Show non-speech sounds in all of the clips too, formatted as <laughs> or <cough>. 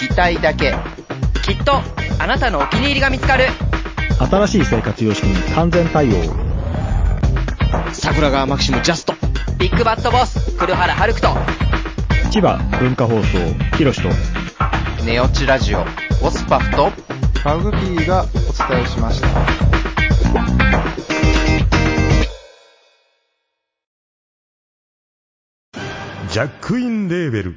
聞きたいだけ。きっとあなたのお気に入りが見つかる。新しい生活様式に完全対応。桜川マキシムジャスト。ビッグバットボス、黒原遥人。千葉文化放送、ひろしと。ネオチラジオ、オスパフと、マグピーがお伝えしました。ジャックインレーベル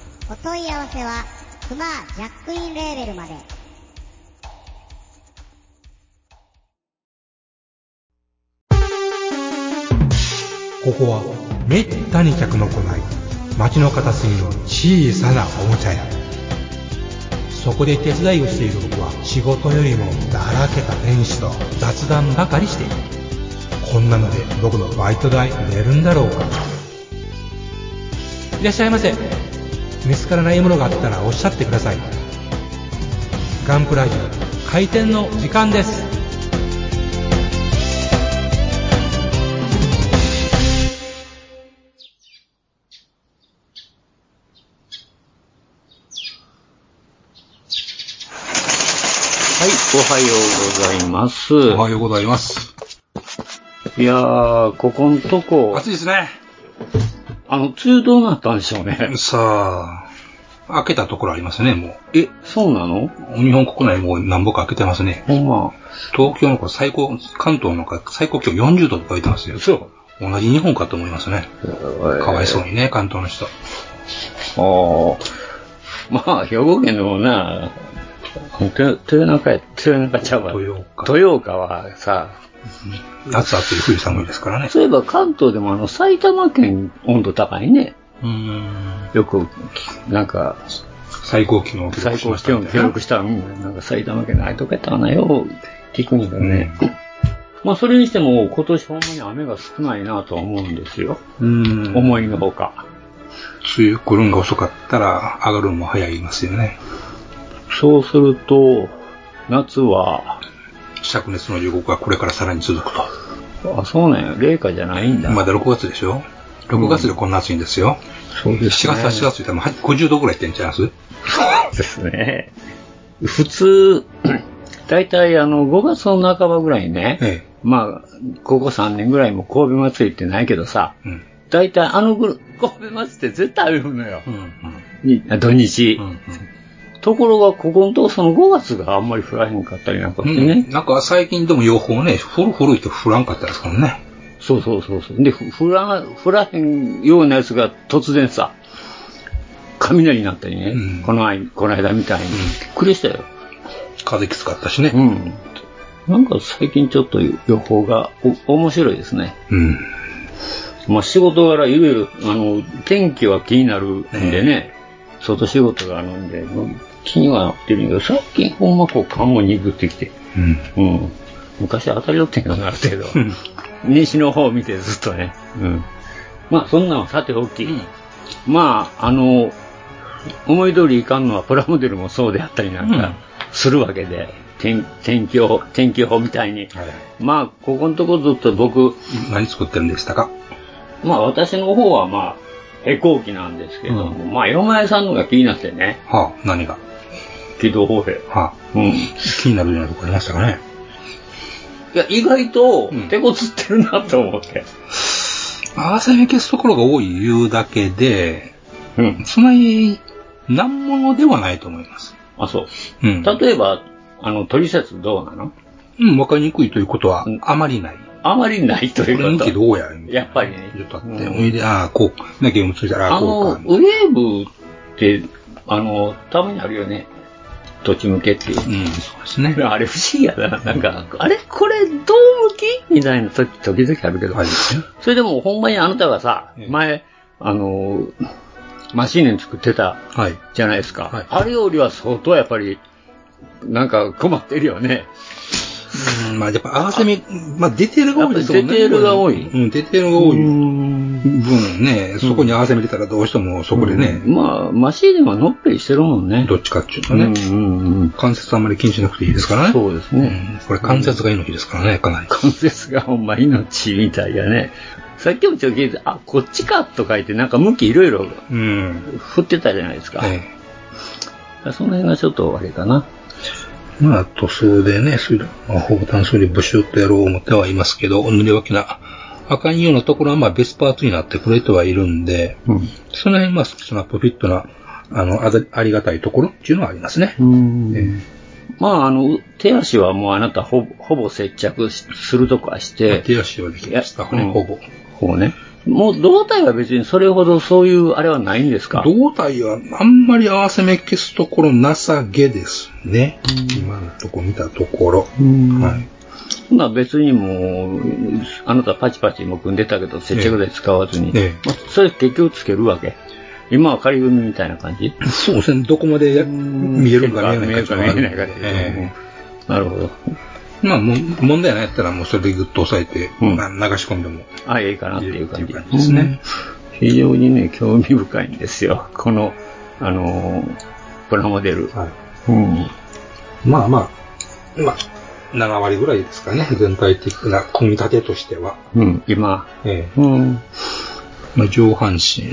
お問い合わせはクマジャックインレーベルまで。ここはめったに客の来ない街の片隅の小さなおもちゃ屋。そこで手伝いをしている僕は仕事よりもだらけた店主と雑談ばかりしている。こんなので僕のバイト代出るんだろうか。いらっしゃいませ。見つからないものがあったらおっしゃってくださいガンプラジオ開店の時間ですはい、おはようございます。おはようございます。いやー、ここんとこ、暑いですね。あの、梅雨どうなったんでしょうね。さあ、開けたところありますね、もう。え、そうなの？日本国内もう何ぼか開けてますね。ほんま。東京の子最高、関東の子最高気温40度とか言ってますよ。そう。同じ日本かと思いますね。かわいそうにね、関東の人。ああ。まあ、兵庫県でもな、豊豊中や、豊中ちゃうわ。豊岡。豊岡はさ、夏暑い冬寒いですからね。そういえば関東でもあの、埼玉県温度高いね。うん。よく、なんか、最高気温を記録最高しました気温記録したら、うん、なんか埼玉県のああいうとこやったかなよ、聞くんやけどね。まあ、それにしても、今年ほんまに雨が少ないなとは思うんですよ。うん。思いのほか。梅雨来るんが遅かったら上がるんも早いますよね。そうすると、夏は、灼熱の予告がこれからさらに続くと。あ、そうなんや。冷夏じゃないんだ。まだ6月でしょ ?6 月でこんな暑いんですよ。そうですね。7月、8月いったらもう50度ぐらいいってんちゃいます？そうですね。普通、<clears throat> 大体あの、5月の半ばぐらいにね、えまあ、ここ3年ぐらいも神戸祭りってないけどさ、え。うん。大体あのぐら神戸祭りって絶対雨降るのよ。うん。に土日。うん。ところが、ここのとこその5月があんまり降らへんかったりなんかしてうん。ね。なんか最近でも予報ね、降る降る人降らんかったですからね。そうそうそうそう。で、ふ降ら、降らへんようなやつが突然さ、雷になったりね、うんこの間、この間みたいに、びっくりしたよ。風きつかったしね。うん。なんか最近ちょっと予報がお面白いですね。うん。まあ仕事柄いろいろ、あの、天気は気になるんでね、外仕事があるんで、気にはなってるんだけど、最近ほんまこう勘も鈍ってきて、うん。うん。昔当たりよってんけどな、ある程度。<laughs> 西の方を見てずっとね。うん。まあそんなんはさておき、まあ、あの、思い通りいかんのはプラモデルもそうであったりなんかするわけで、天天気予報、天気予報みたいに。まあ、ここのとこずっと僕、何作ってるんでしたか？まあ私の方はまあ、飛行機なんですけども、まあ、嫁屋さんのが気になってね、はあ、何が？軌道歩兵。はあ、うん。気になるようなとこありましたかね。いや、意外と手こずってるなと思って。汗め消すところが多い言うだけで、うん。そんなに難物ではないと思います。あ、そう。うん。例えば、あの、取説どうなの？うん、わかりにくいということは、あまりない。あまりないということ。きどうややっぱりね。ちょっとあって、おいで、ああ、こう、なきゃついたら、ああ、こあの、うか。ウェーブって、あの、たまにあるよね。土地向けっていう。うん、そうですね。<laughs> あれ不思議やな。なんか、あれこれ、どう向きみたいな時、時々あるけど。はい。それでも、ほんまにあなたがさ、前、あの、マシーネ作ってたはい。じゃないですか。はいあれよりは相当やっぱり、なんか困ってるよね。うん、まあ、やっぱ合わせ目、まあ、ディテールが多いですもんね。やっぱディテールが多いうん、ディテールが多い分ね、そこに合わせ目出たらどうしてもそこでね、まあ、マシーネはのっぺりしてるもんね。どっちかっていうとね、うんうんうん。関節あんまり気にしなくていいですからね。そうですね。うんこれ関節が命ですからね、かなり。関節がほんま命みたいやね。さっきもちょっと聞いて、あ、こっちかと書いて、なんか向きいろいろうん。振ってたじゃないですか。えその辺がちょっとあれかな。えまあ、塗装でね、それまあ、ほぼ単数にブシュッとやろう思ってはいますけど、塗り分けな、あかんようなところはまあ別パーツになってくれてはいるんで、うん。その辺まあスナップフィットな、あの、ありがたいところっていうのはありますね。まあ、あの、手足はもうあなたほぼほぼ接着しするとこはして、手足はできましたね、ほぼ。こうね。もう胴体は別にそれほどそういうあれはないんですか？胴体はあんまり合わせ目消すところなさげですね。今のとこ見たところ。はい。そんな別にもう、あなたパチパチも組んでたけど、接着剤使わずに。ええまあそれ結局つけるわけ？今は仮組みみたいな感じ？そうですね、どこまでや見えるか見えないか見えるか見えないかなるほど。えまあ、もう問題ないやったらもうそれでグッと押さえて、うんな流し込んでもあ、いいかなっていう感じですね。非常にね、興味深いんですよ。この、あのープラモデル。はい。うん。まあまあ、まあ、7割ぐらいですかね、全体的な組み立てとしては。うん、今。ええうん。まあ、上半身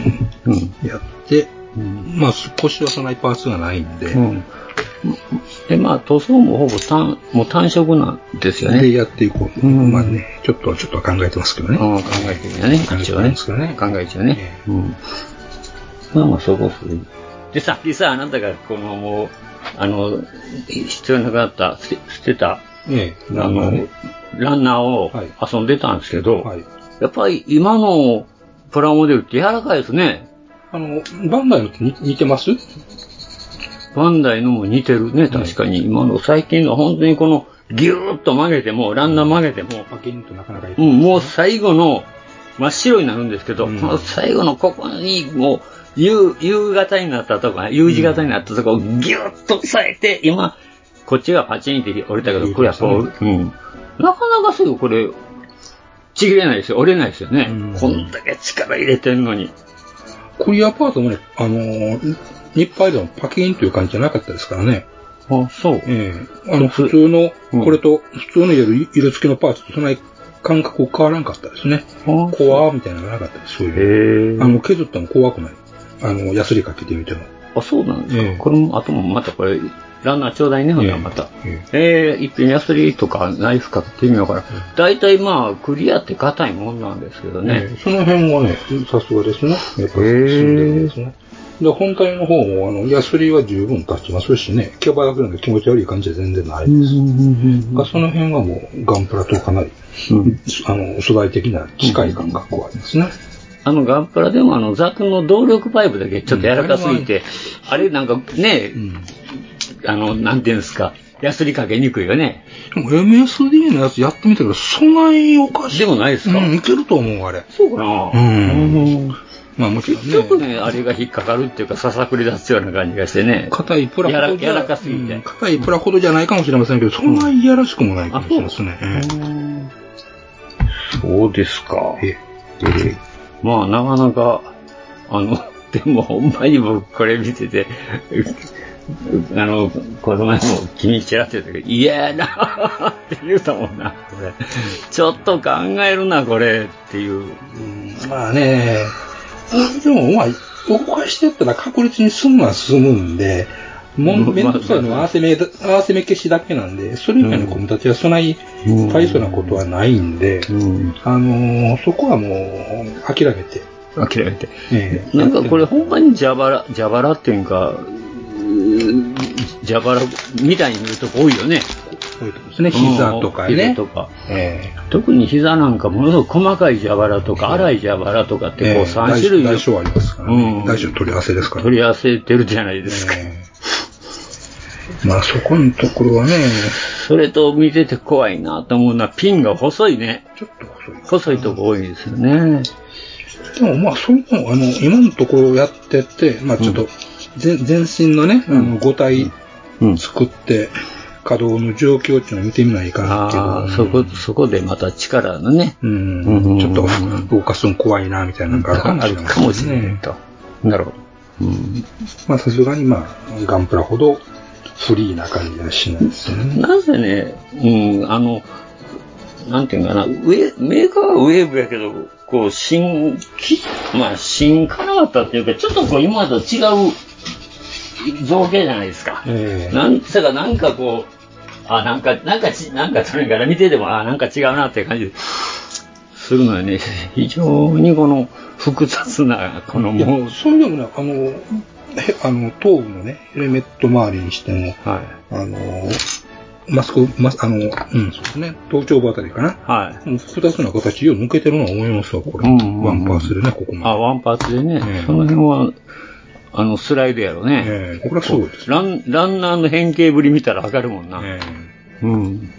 うん。やって、まあ、腰はそんなにパーツがないんで、うん。で、まあ、塗装もほぼ単、もう単色なんですよね。でやっていこう。うんまあね、ちょっと、ちょっと考えてますけどね。うん、考えてみるね。一応ね。ですからね。考えちゃうね。うん。まあまあ、そこそれ。で、さっきさ、あなたがこのもう、あの、必要なくなった、捨て捨てた、ええ、あの、ランナーをはい遊んでたんですけど、はい。やっぱり今のプラモデルって柔らかいですね。あの、バンダイのと似似てます？バンダイのも似てるね、確かに。今の最近の本当にこのギューッと曲げても、ランナー曲げても、パキンとなかなかいい。うん、もう最後の真っ白になるんですけど、うん最後のここにもう U、U 型になったとこ、U 字型になったとこをギューッと押さえて、今、こっちがパチンって折れたけど、これはこう、うん。なかなかすぐこれ、ちぎれないですよ、折れないですよね。うんこんだけ力入れてんのに。クリアパートもね、あのー、日配でもパキンという感じじゃなかったですからね。あ、そう。ええあの、普通の、うんこれと、普通の色色付きのパーツとそんなに感覚変わらんかったですね。あ怖みたいなのがなかったです、そういう。へあの、削っても怖くない。あの、ヤスリかけてみても。あ、そうなんですか。ええこれも、あともまたこれ、ランナーちょうだいね、ほんまた。えええー、一品ヤスリとかナイフかけてみようかな。大体まあ、クリアって硬いもんなんですけどね。ええその辺はね、さすがですね。やっぱり進んでるんですね。で、本体の方も、あの、ヤスリは十分立ちますしね、キャバだけなんで気持ち悪い感じは全然ないです。まあその辺はもう、ガンプラとかなり、うんあの、素材的な近い感覚はありますね。あのガンプラでもあのザクの動力パイプだけちょっと柔らかすぎて、あれなんかね、あの、なんていうんですか、ヤスリかけにくいよね。でも MSD のやつやってみたけど、そんなにおかしい。でもないですか？うん、いけると思う、あれ。そうかなうん。まあもちろんね。ちょっとね、あれが引っかかるっていうか、ささくり出すような感じがしてね。硬いプラほど柔らかすぎてうん硬いプラほどじゃないかもしれませんけど、そんなにいやらしくもないかもしれませんそうですか。えええまあ、なかなか、あの、でも、ほんまに僕これ見てて、あの、この前も君ちらって言ったけど、嫌やなって言うたもんな、これ。ちょっと考えるな、これっていう。えまあね、でもまあ、動かしてやったら確率に済むは済むんで、もうんうめんどくさいのは合わせ目だ、合わせ目消しだけなんで、それ以外の組み立てはそんなに大層なことはないんで、うん。あのーそこはもう諦めて、諦めて。ええなんかこれほんまに蛇腹、蛇腹っていうか、うー蛇腹みたいに見るとこ多いよね。そういですね。膝とかね。とか。え特に膝なんかものすごく細かい蛇腹とか、粗い蛇腹とかってこう3種類大小ありますからね。大小取り合わせですから。取り合わせてるじゃないですか。まあそこのところはね、それと見てて怖いなと思うのはピンが細いね。ちょっと細い。細いとこ多いですよね。でもまあ、それも、あの、今のところやってて、まあちょっと、全全身のね、あの、5体作って、稼働の状況っていうのを見てみないかなっていう。ああ、そこ、そこでまた力のね。うん、ちょっと動かすの怖いな、みたいなのがあるかもしれない。と。なるほど。まあさすがにまあ、ガンプラほどフリーな感じはしないですよね。なぜね、うん、あの、なんていうかな、ウェメーカーはウェーブやけど、こう、新、きまあ、新かなかったっていうか、ちょっとこう、今までと違う造形じゃないですか。えなんつうか、なんかこう、あ、なんか、なんかち、なんかそれから見てても、あ、なんか違うなっていう感じするのよね。非常にこの複雑な、このもう、それでもね、あの、へあの、頭部のね、ヘルメット周りにしても、はい。あの、マスク、マス、あの、うん、そうですね、頭頂部あたりかな。はい。複雑な形よう抜けてるのは思いますわ、これ。うんうんうんワンパースでね、ここも。あ、ワンパーツでね、ええその辺は、あの、スライドやろね。ええこれはすごいです。ラン、ランナーの変形ぶり見たらわかるもんな。えうん。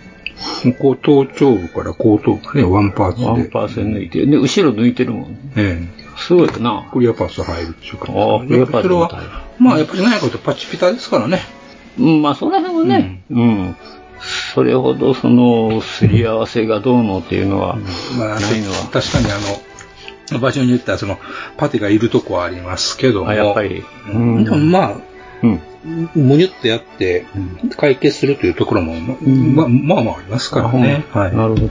えこう、頭頂部から後頭部がね、ワンパーツで。ワンパーツで抜いてる。で、後ろ抜いてるもんね。えすごいよなえ。クリアパーツ入るっていうか。ああクリアパーツそれまあやっぱり何やかとパチピタですからね。うん、まあ、その辺はね、うん。それほど、その、すり合わせがどうのっていうのは、まあ、ないのは。確かにあの、場所によってはその、パテがいるとこはありますけども。あ、やっぱり。うんでもまあ、うん。むにゅってやって、解決するというところも、ま、まあまあありますからね。はい。なるほど。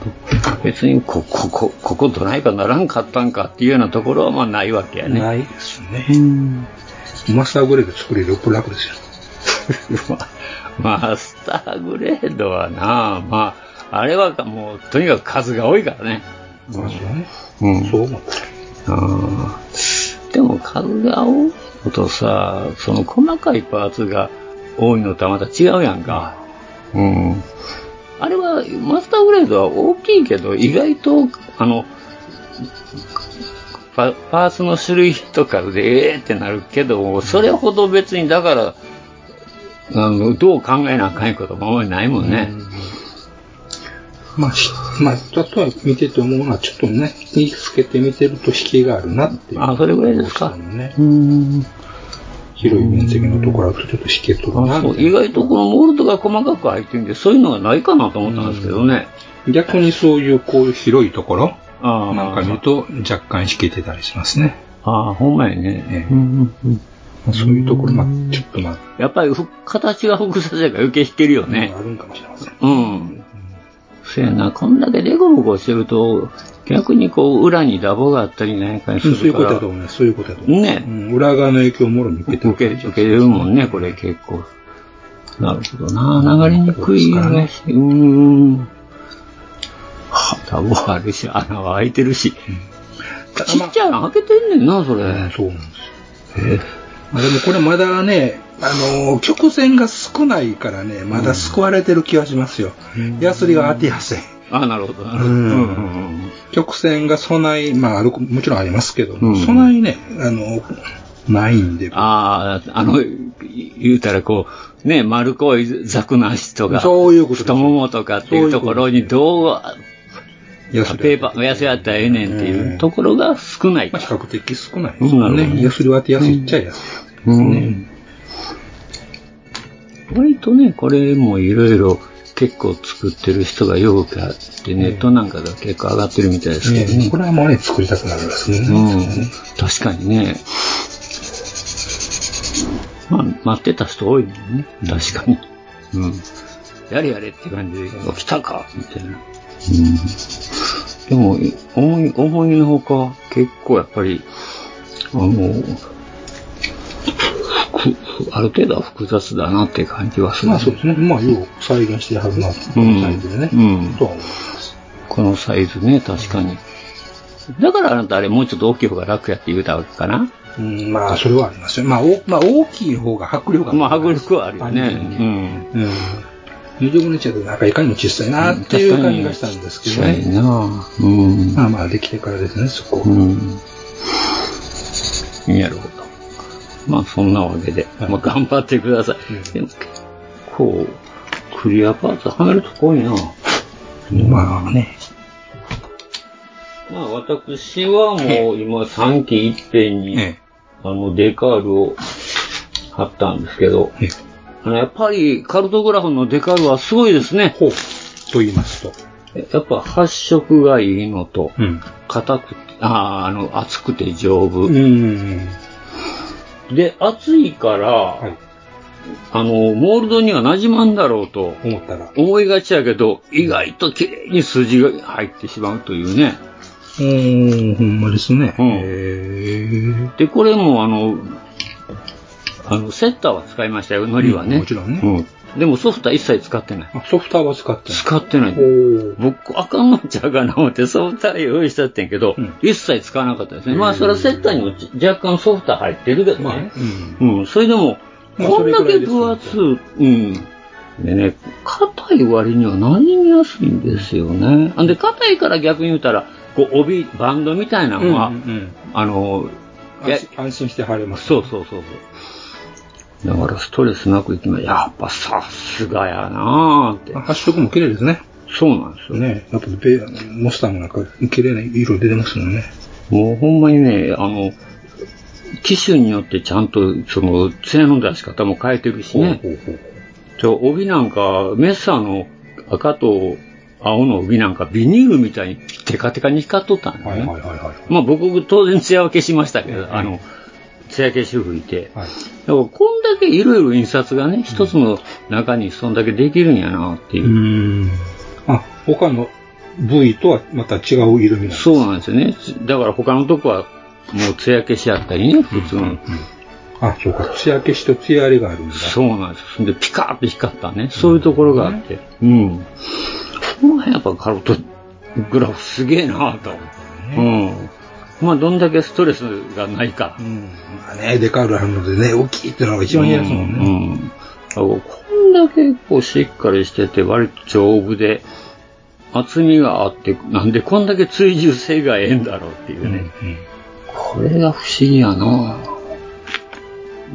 別に、こ、こ、こ、ここどないかならんかったんかっていうようなところは、まあ、ないわけやね。ないですね。マスターグレード作れるよっぽど楽ですよ。<laughs> マスターグレードはな、まあ、あれはもう、とにかく数が多いからね。まあそうん。そう思って。あーでも数が多いのとさ、その細かいパーツが多いのとはまた違うやんか。うん。あれは、マスターグレードは大きいけど、意外と、あの、パパーツの種類とかで、えーってなるけど、それほど別に、だから、あの、どう考えなあかんこともあんまりないもんね。まあ、しまあ、ちょっと見てて思うのは、ちょっとね、引きつけて見てると引きがあるなっていう。あ、それぐらいですか？ね。うん。広い面積のところだとちょっと引けとるなあそう意外とこのモールドが細かく入ってるんで、そういうのがないかなと思ったんですけどね。逆にそういうこういう広いところあなんか見ると若干引けてたりしますね。ああ、ほんまやね。うんうんそういうところ、まあ、ちょっとまあ、やっぱりふ形が複雑やから余計引けるよね。あるんかもしれません。うん。そやな、こんだけデコボコしてると、逆にこう、裏にダボがあったりなんかにすそういう。ことだと思います。そういうことだと思います。ねうん裏側の影響をもろに受けてる。受け、受けるもんね、これ結構。なるほどな、流れにくいね。うーん。はダボあるし、穴は開いてるし。ちっちゃいの開けてんねんな、それ。そうなんです。まあ、でもこれまだね、あのー曲線が少ないからね、まだ救われてる気はしますよ。ヤスリが当てやすい。あ、なるほど、なるほど。うんうんうん曲線が備え、まあある、もちろんありますけど、うん備えね、あの、ないんで。ああ、あの、言うたらこう、ね、丸っこいザクの足とか、そういうこと太ももとかっていうところにどう、ヤスリペーパー、安やったらええねんっていうところが少ない。まあ比較的少ないですね。ヤスリは当てやすいっちゃいですね。割とね、これもいろいろ結構作ってる人がよくあって、ネットなんかでは結構上がってるみたいですけどね。これはもうね、作りたくなるんですね。うん、確かにね。まあ、待ってた人多いもんね。確かに。うん。やれやれって感じで、来たかみたいな。うん。でも、思い、思いのほか、結構やっぱり、あの、<laughs> ある程度は複雑だなって感じはする。まあそうですね。まあ、よう再現してはるな、このサイズでね。うん。とは思います。このサイズね、確かに。だからあなたあれもうちょっと大きい方が楽やって言うたわけかなうん、まあ、それはありますよ。まあ、おまあ、大きい方が迫力がまあ、迫力はあるよね。あるよねうん。25日だとなんかいかにも小さいなっていう感じがしたんですけどね。そうやなうん。まあまあ、できてからですね、そこ。うん。なるほど。まあ、そんなわけで、まあ、頑張ってください。でも、結構、クリアパーツはめるとこ多いなまあね。まあ、私はもう今3期いっぺんに、あの、デカールを貼ったんですけど、あのやっぱりカルトグラフのデカールはすごいですね。ほう。と言いますと。やっぱ発色がいいのと、うん。硬くて、あーあの、厚くて丈夫。うん。で、厚いから、あの、モールドには馴染まんだろうと思ったら。思いがちやけど、意外と綺麗に筋が入ってしまうというね。うーん、ほんまですね。うん。で、これもあの、あの、セッターは使いましたよ、ノリはね。うんもちろんねうん。でもソフトは一切使ってない。ソフターは使ってない。使ってない。僕、あかんのちゃうかな思ってソフター用意しちゃってんけど、一切使わなかったですね。まあ、それはセッターにも若干ソフター入ってるけどね。うん。それでも、まあこんだけ分厚い、うん。でね、硬い割には馴染みやすいんですよね。んで、硬いから逆に言うたら、こう、帯、バンドみたいなのは、うんうんあの、安安心して貼れます。そうそうそうそう。だからストレスなくいきまやっぱさすがやなぁって。発色も綺麗ですね。そうなんですよ。ね。やっぱベモスターもなんか綺麗な色出てますもんね。もうほんまにね、あの、機種によってちゃんと、その、艶の出し方も変えてるしね。じゃあ帯なんか、メッサーの赤と青の帯なんかビニールみたいにテカテカに光っとったんだね。まあ僕当然艶分けしましたけど、あの、艶消し拭いて。だからこんだけいろいろ印刷がね、一つの中にそんだけできるんやなっていう。うん。あ、他の部位とはまた違う色味なんですそうなんですよね。だから他のとこはもう艶消しやったりね、普通の。あ、そうか。艶消しと艶荒れがあるんだ。そうなんです。で、ピカーって光ったね。そういうところがあって。うん。その辺やっぱカルトグラフすげえなと。うん。まあ、どんだけストレスがないか。まあね、デカールあるのでね、大きいってのが一番嫌ですもんね。うん。うんこんだけこうしっかりしてて、割と丈夫で、厚みがあって、なんでこんだけ追従性がええんだろうっていうね。これが不思議やな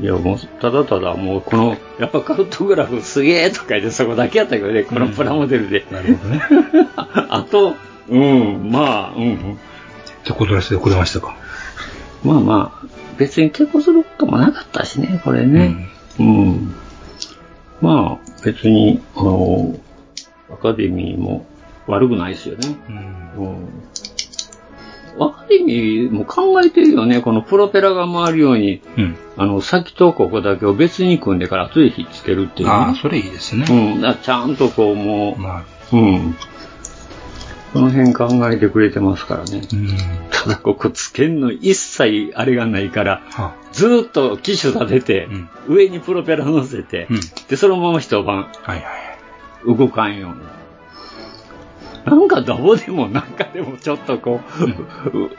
いや、もう、ただただもう、この、やっぱカルトグラフすげえとか言ってそこだけやったけどね、このプラモデルで。なるほどね。<laughs> あと、うん、まあ、うん、うん。じゃあ、断らせてくれましたか？まあまあ、別に結婚することもなかったしね、これね。うん。まあ、別に、あの、アカデミーも悪くないですよね。うん。アカデミーも考えてるよね、このプロペラが回るように、うん。あの、先とここだけを別に組んでから後でひっつけるっていう、ね。ああ、それいいですね。うん。だちゃんとこう、もう、うん。この辺考えてくれてますからね。ただここつけんの一切あれがないから、ずーっと機種立てて、上にプロペラ乗せて、で、そのまま一晩、動かんように。なんかどうでもなんかでもちょっとこう、う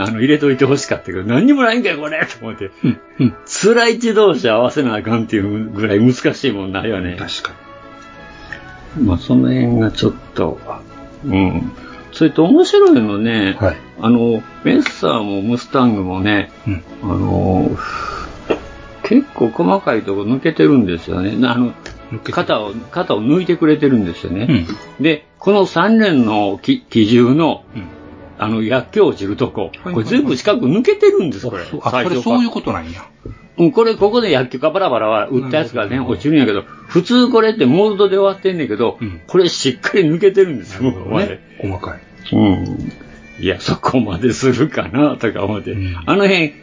あの、入れといてほしかったけど、何にもないんかよ、これと思って。辛い自動車合わせなあかんっていうぐらい難しいもんないよね。確かに。まあ、その辺がちょっと、うん。それと面白いのね、あの、メッサーもムスタングもね、あの、結構細かいとこ抜けてるんですよね。あの、肩を、肩を抜いてくれてるんですよね。で、この3連のき基準の、あの、薬莢落ちるとこ、これ全部四角抜けてるんです、これ。あ、それそういうことなんや。うん、これ、ここで薬莢かバラバラは打ったやつがね、落ちるんやけど、普通これってモールドで終わってんねんけど、これしっかり抜けてるんですよ、ここまで。細かい。うん。いや、そこまでするかな、とか思って。あの辺、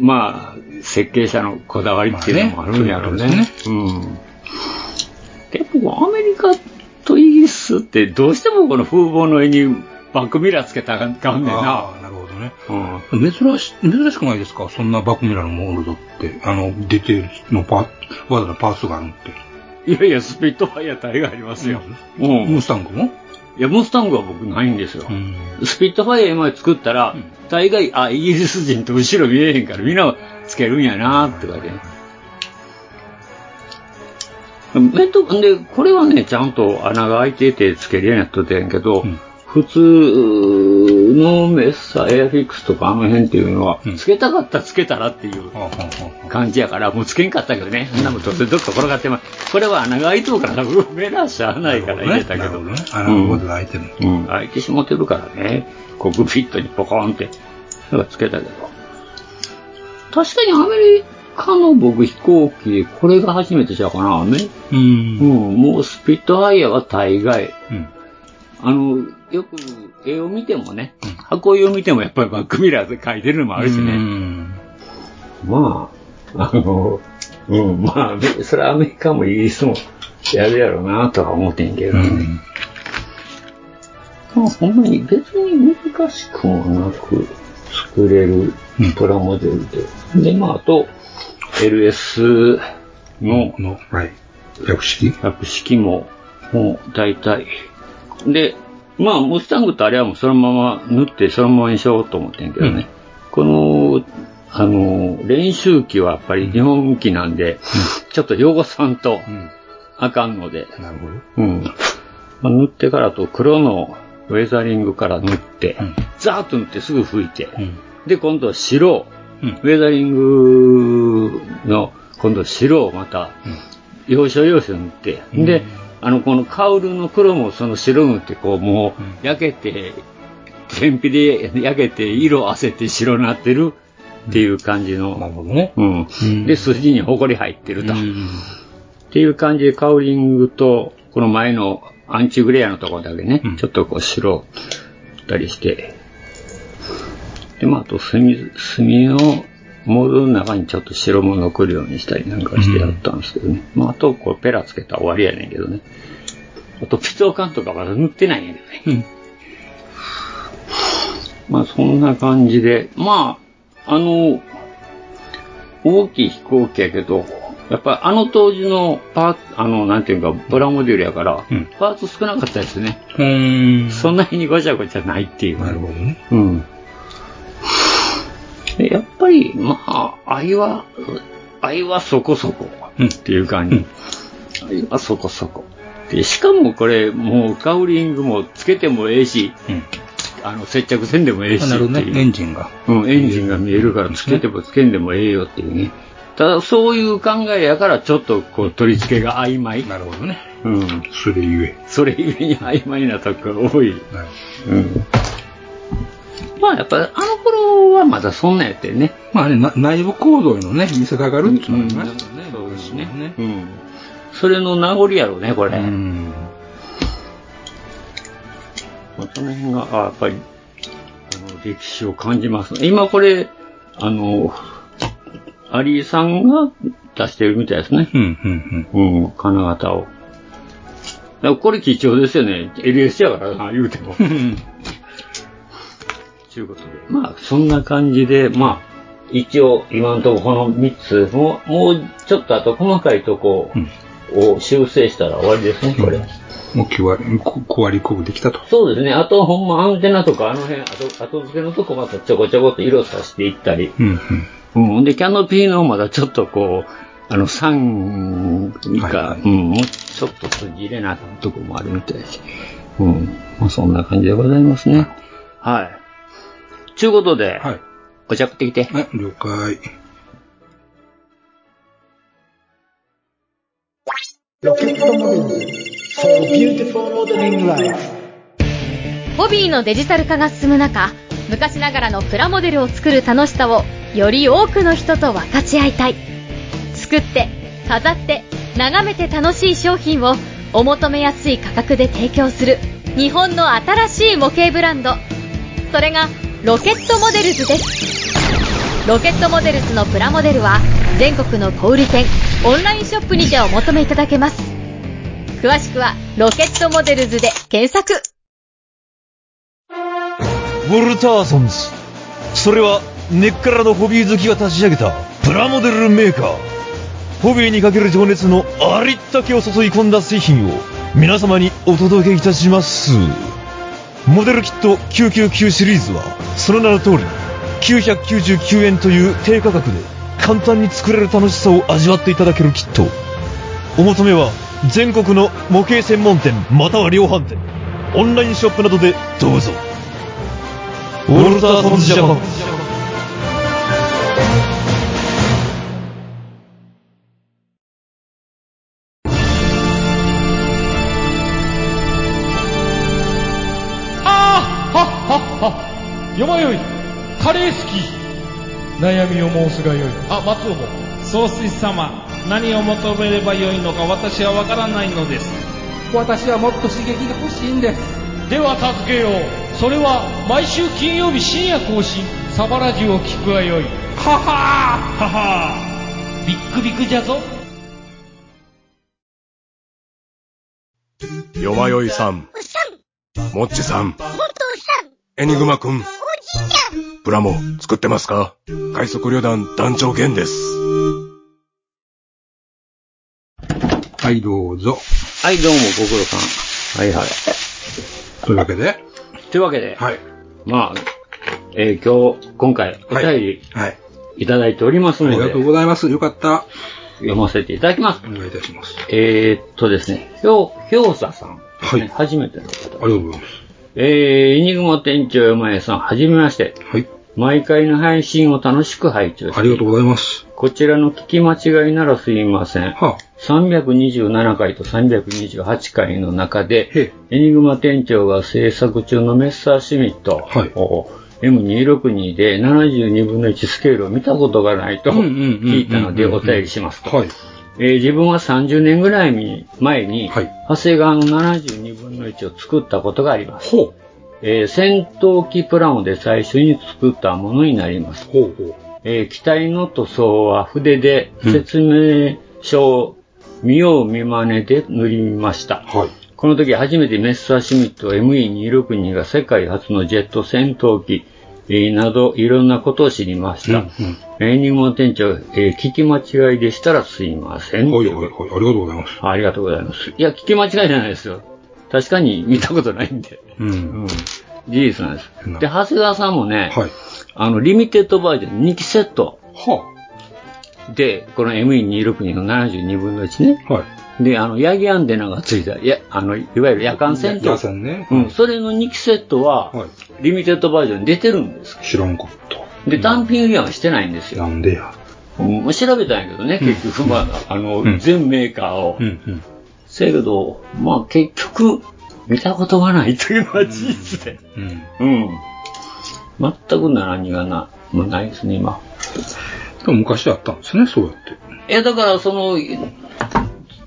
まあ、設計者のこだわりっていうのもあるんやろうね。まあねうん。結構アメリカとイギリスってどうしてもこの風貌の絵にバックミラーつけたらあかんねんな。ああ、なるほどね。珍し、珍しくないですか？そんなバックミラーのモールドって。あの、ディテールのパわざわざパーツがあるって。いやいや、スピットファイヤー大概ありますよ。うん。ムスタングも？いや、モスタングは僕ないんですよ。スピットファイア今まで作ったら、大概、あ、イギリス人と後ろ見えへんからみんなつけるんやなって感じね。メント、で、これはね、ちゃんと穴が開いててつけるようになっとってんやけど、普通のメッサ、エアフィックスとかあの辺っていうのは、つけたかったらつけたらっていう感じやから、もうつけんかったけどね、そんなもんどっか転がってます。これは穴が開いとるから、目らしゃあないから入れたけど。穴のことが開いてる。うん、開いてしまってるからね、コックピットにポコーンって、なんかつけたけど。確かにアメリカの僕飛行機でこれが初めてちゃうかな、ね。うん。うん、もうスピットファイヤーは大概。あの、よく絵を見てもね、箱絵を見てもやっぱりバックミラーで描いてるのもあるしね。まあ、あの、うん、まあ、それはアメリカもイギリスもやるやろうなとは思ってんけどね。まあ、ほんまに別に難しくもなく作れるプラモデルで。で、まあ、あと、LS の、の、はい。百式？百式も、もう大体。で、まあ、モスタングとあれはもうそのまま縫ってそのままにしようと思ってんけどね。この、あの、練習機はやっぱり日本機なんで、ちょっと汚さんとあかんので。なるほど。うん。まあ、塗ってからと黒のウェザリングから塗って、ザーッと塗ってすぐ拭いて、で、今度は白、ウェザリングの今度は白をまた、要所要所塗って、で、あの、このカウルの黒もその白塗って、こう、もう、焼けて、天日で焼けて、色あせて白になってるっていう感じの。なるほどね。うん。で、筋に埃入ってると。っていう感じでカウリングと、この前のアンチグレアのところだけね、ちょっとこう白ったりして、で、まあ、あと墨、墨のモードの中にちょっと白も残るようにしたりなんかしてやったんですけどね。まあ、あと、こう、ペラつけたら終わりやねんけどね。あと、ピトー缶とかまだ塗ってないんやけどね。まあ、そんな感じで、まあ、あの、大きい飛行機やけど、やっぱりあの当時のパーツ、あの、なんていうか、プラモデルやから、パーツ少なかったですね。そんなにごちゃごちゃないっていう。なるほどね。うん。でやっぱり、まあ、愛は、愛はそこそこっていう感じ。愛はそこそこ。で、しかもこれ、もうカウリングもつけてもええし、あの、接着せんでもええし。あなるほどねっていうエンジンが。うん、エンジンが見えるから、つけてもつけんでもええよっていうね。ただ、そういう考えやから、ちょっとこう、取り付けが曖昧。なるほどね。うん。それゆえ。それゆえに曖昧なとこが多い。うん。まあ、やっぱ、あの頃はまだそんなんやってね。まあね、な内部構造のね、見せかかるっていうのがありますよね。そうですね。うん。それの名残やろうね、これ。うん。まあ、その辺が、あやっぱり、あの、歴史を感じます。今これ、あの、アリーさんが出してるみたいですね。うん、うん、うん。金型を。これ貴重ですよね。LS やからな、言うても。<laughs> ということで。まあ、そんな感じで、まあ、一応、今のところこの3つ、もう、もうちょっとあと細かいとこを修正したら終わりですね、これ。もう9割、9割5分できたと。そうですね。あと、ほんま、アンテナとか、あの辺、あと、後付けのとこまたちょこちょこっと色さしていったり。うん、うん。で、キャノピーのまだちょっとこう、あの、3が、うん、もうちょっと筋入れなとこもあるみたいし。うん。まあ、そんな感じでございますね。はい。ちゅうことで、はい。お茶食ってきて。はい、了解。ロケットモデルズ for beautiful modeling life ホビーのデジタル化が進む中、昔ながらのプラモデルを作る楽しさをより多くの人と分かち合いたい。作って、飾って、眺めて楽しい商品をお求めやすい価格で提供する日本の新しい模型ブランド。それがロケットモデルズです。ロケットモデルズのプラモデルは全国の小売店、オンラインショップにてお求めいただけます。詳しくはロケットモデルズで検索。ウォルターソンズ。それは根っからのホビー好きが立ち上げたプラモデルメーカー。ホビーにかける情熱のありったけを注い込んだ製品を皆様にお届けいたします。モデルキット999シリーズは、その名の通り、999円という低価格で簡単に作れる楽しさを味わっていただけるキット。お求めは、全国の模型専門店または量販店、オンラインショップなどでどうぞ。ウォルターソンズジャパン。カレー好き。悩みを申すがよい。あ松尾も。総帥様何を求めればよいのか私はわからないのです。私はもっと刺激が欲しいんです。では助けよう。それは毎週金曜日深夜更新。サバラジュを聞くがよい。ははー。ははー。ビックビックじゃぞ。よまよいさん、もっちさん、エニグマくん、プラモ作ってますか？快速旅団団長源です。はい、どうぞ。はい、どうも、ご苦労さん。はいはい。というわけで？というわけで、はい。まあ、えー今日、今回、お便り、はい。いただいておりますので、ありがとうございます。よかった。読ませていただきます。お願いいたします。えー、っとですね、ひょう、ひょうささん、はい。初めての方。ありがとうございます。えー、エニグマ店長山家さん、はじめまして。はい。毎回の配信を楽しく拝聴ありがとうございます。こちらの聞き間違いならすいません。327回と328回の中で、エニグマ店長が制作中のメッサーシミット。を M262 で72分の1スケールを見たことがないと聞いたのでお便りしますと。えー自分は30年ぐらいに前に、長谷川の72分の1を作ったことがあります。えー戦闘機プラモで最初に作ったものになります。えー機体の塗装は筆で説明書を見よう見まねで塗りました。この時初めてメッサーシミット ME262 が世界初のジェット戦闘機、えーなどいろんなことを知りました。エニグマ店長、えー聞き間違いでしたらすいません。はいはいはい、ありがとうございます。ありがとうございます。いや、聞き間違いじゃないですよ。確かに見たことないんで。うん。事実なんです。で、長谷川さんもね、あの、リミテッドバージョン2期セット。で、この ME262 の72分の1ね。で、あの、ヤギアンテナがついた、や、あの、いわゆる夜間戦闘。夜戦ねうん、それの2期セットは、リミテッドバージョンに出てるんです。知らんかった。で、単品売りはしてないんですよ。なんでや。うん、調べたんやけどね、結局、まあ、あの、全メーカーを。せやけど、まあ結局、見たことがないというのは事実で。うん。全く何がな、もうないですね、今。でも昔あったんですね、そうやって。いや、だから、その、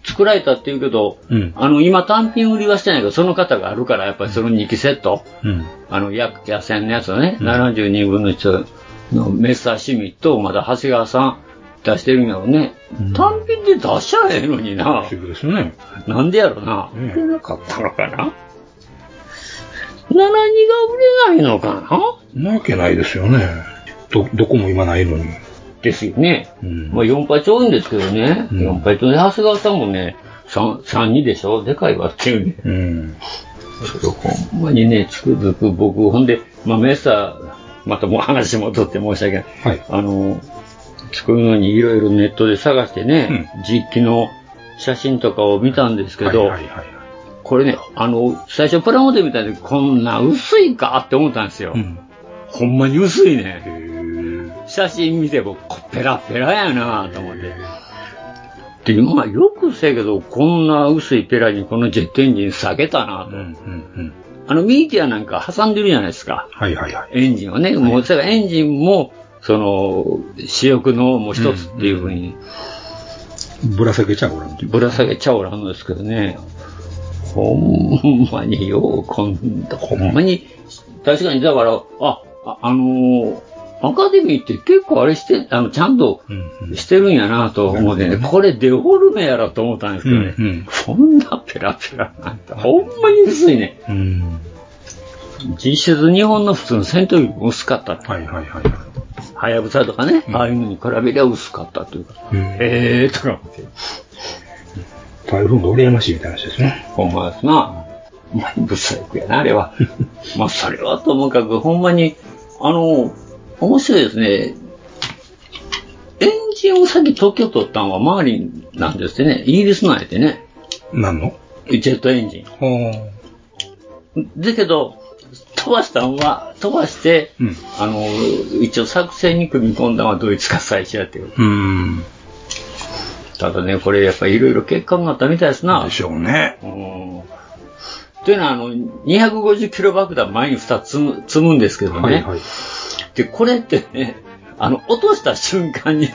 作られたって言うけど、うん。あの、今単品売りはしてないけど、その方があるから、やっぱりその2期セット、うん。あの、や野戦のやつをね、72分の1のメッサーシミットをまだ長谷川さん出してるんやろね。単品で出しちゃええのにな。そうですね。なんでやろな。売れなかったのかな何が売れないのかななわけないですよね。ど、どこも今ないのに。ですよね。まあ4杯ち多いんですけどね。4杯とね、長谷川さんもね、3、3、2でしょでかいわっていうね。うん。ほんまにね、つくづく僕、ほんで、まあメッサー、またもう話戻って申し訳ない。あの、作るのにいろいろネットで探してね、実機の写真とかを見たんですけど、これね、あの、最初プラモデルみたいでこんな薄いかって思ったんですよ。ほんまに薄いね。写真見てもこペラペラやなと思って。で、まあよくせやけど、こんな薄いペラにこのジェットエンジン下げたなと。あの、ミーティアなんか挟んでるじゃないですか。はいはいはい。エンジンをね。もう、それからエンジンも、その、主力のもう一つっていうふうに、ぶら下げちゃおらん。ぶら下げちゃおらんのですけどね。ほんまによう、こんほんまに、確かに、だから、あ、ああのーアカデミーって結構あれして、あの、ちゃんとしてるんやなと思ってね、これデフォルメやろと思ったんですけどね、そんなペラペラなんて、ほんまに薄いね。実質日本の普通の戦闘機も薄かった。はいはいはい。はやぶさとかね、ああいうのに比べりゃ薄かったというか、へえーとか思って。台風が羨ましいみたいな話ですね。ほんまですな。まにブサイクやな、あれは。<laughs> まあ、それはともかく、ほんまに、あの、面白いですね。エンジンを先特許取ったのはマーリンなんですってね。イギリスなんやってね。何の？ジェットエンジン。だけど、飛ばしたのは、飛ばして、うん。あの、一応作戦に組み込んだのはドイツが最初やってる。うん。ただね、これやっぱりいろいろ欠陥があったみたいですな。でしょうね。うん。というのは、あの、250キロ爆弾前に2つ積む積むんですけどね。はいはい。で、これってね、あの、落とした瞬間にね、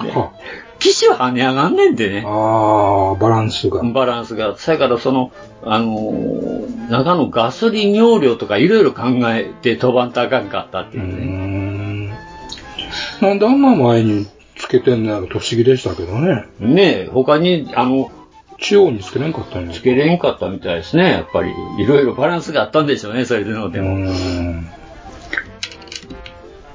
機種跳ね上がんねんでね。ああ、バランスが。バランスが。そやからその、あのー中のガソリン容量とかいろいろ考えて飛ばんとあかんかったっていうね。なんであんな前につけてんのやろと不思議でしたけどね。ねえ、他に、あの、中央につけれんかったんや。つけれんかったみたいですね、やっぱり。いろいろバランスがあったんでしょうね、それでのでも。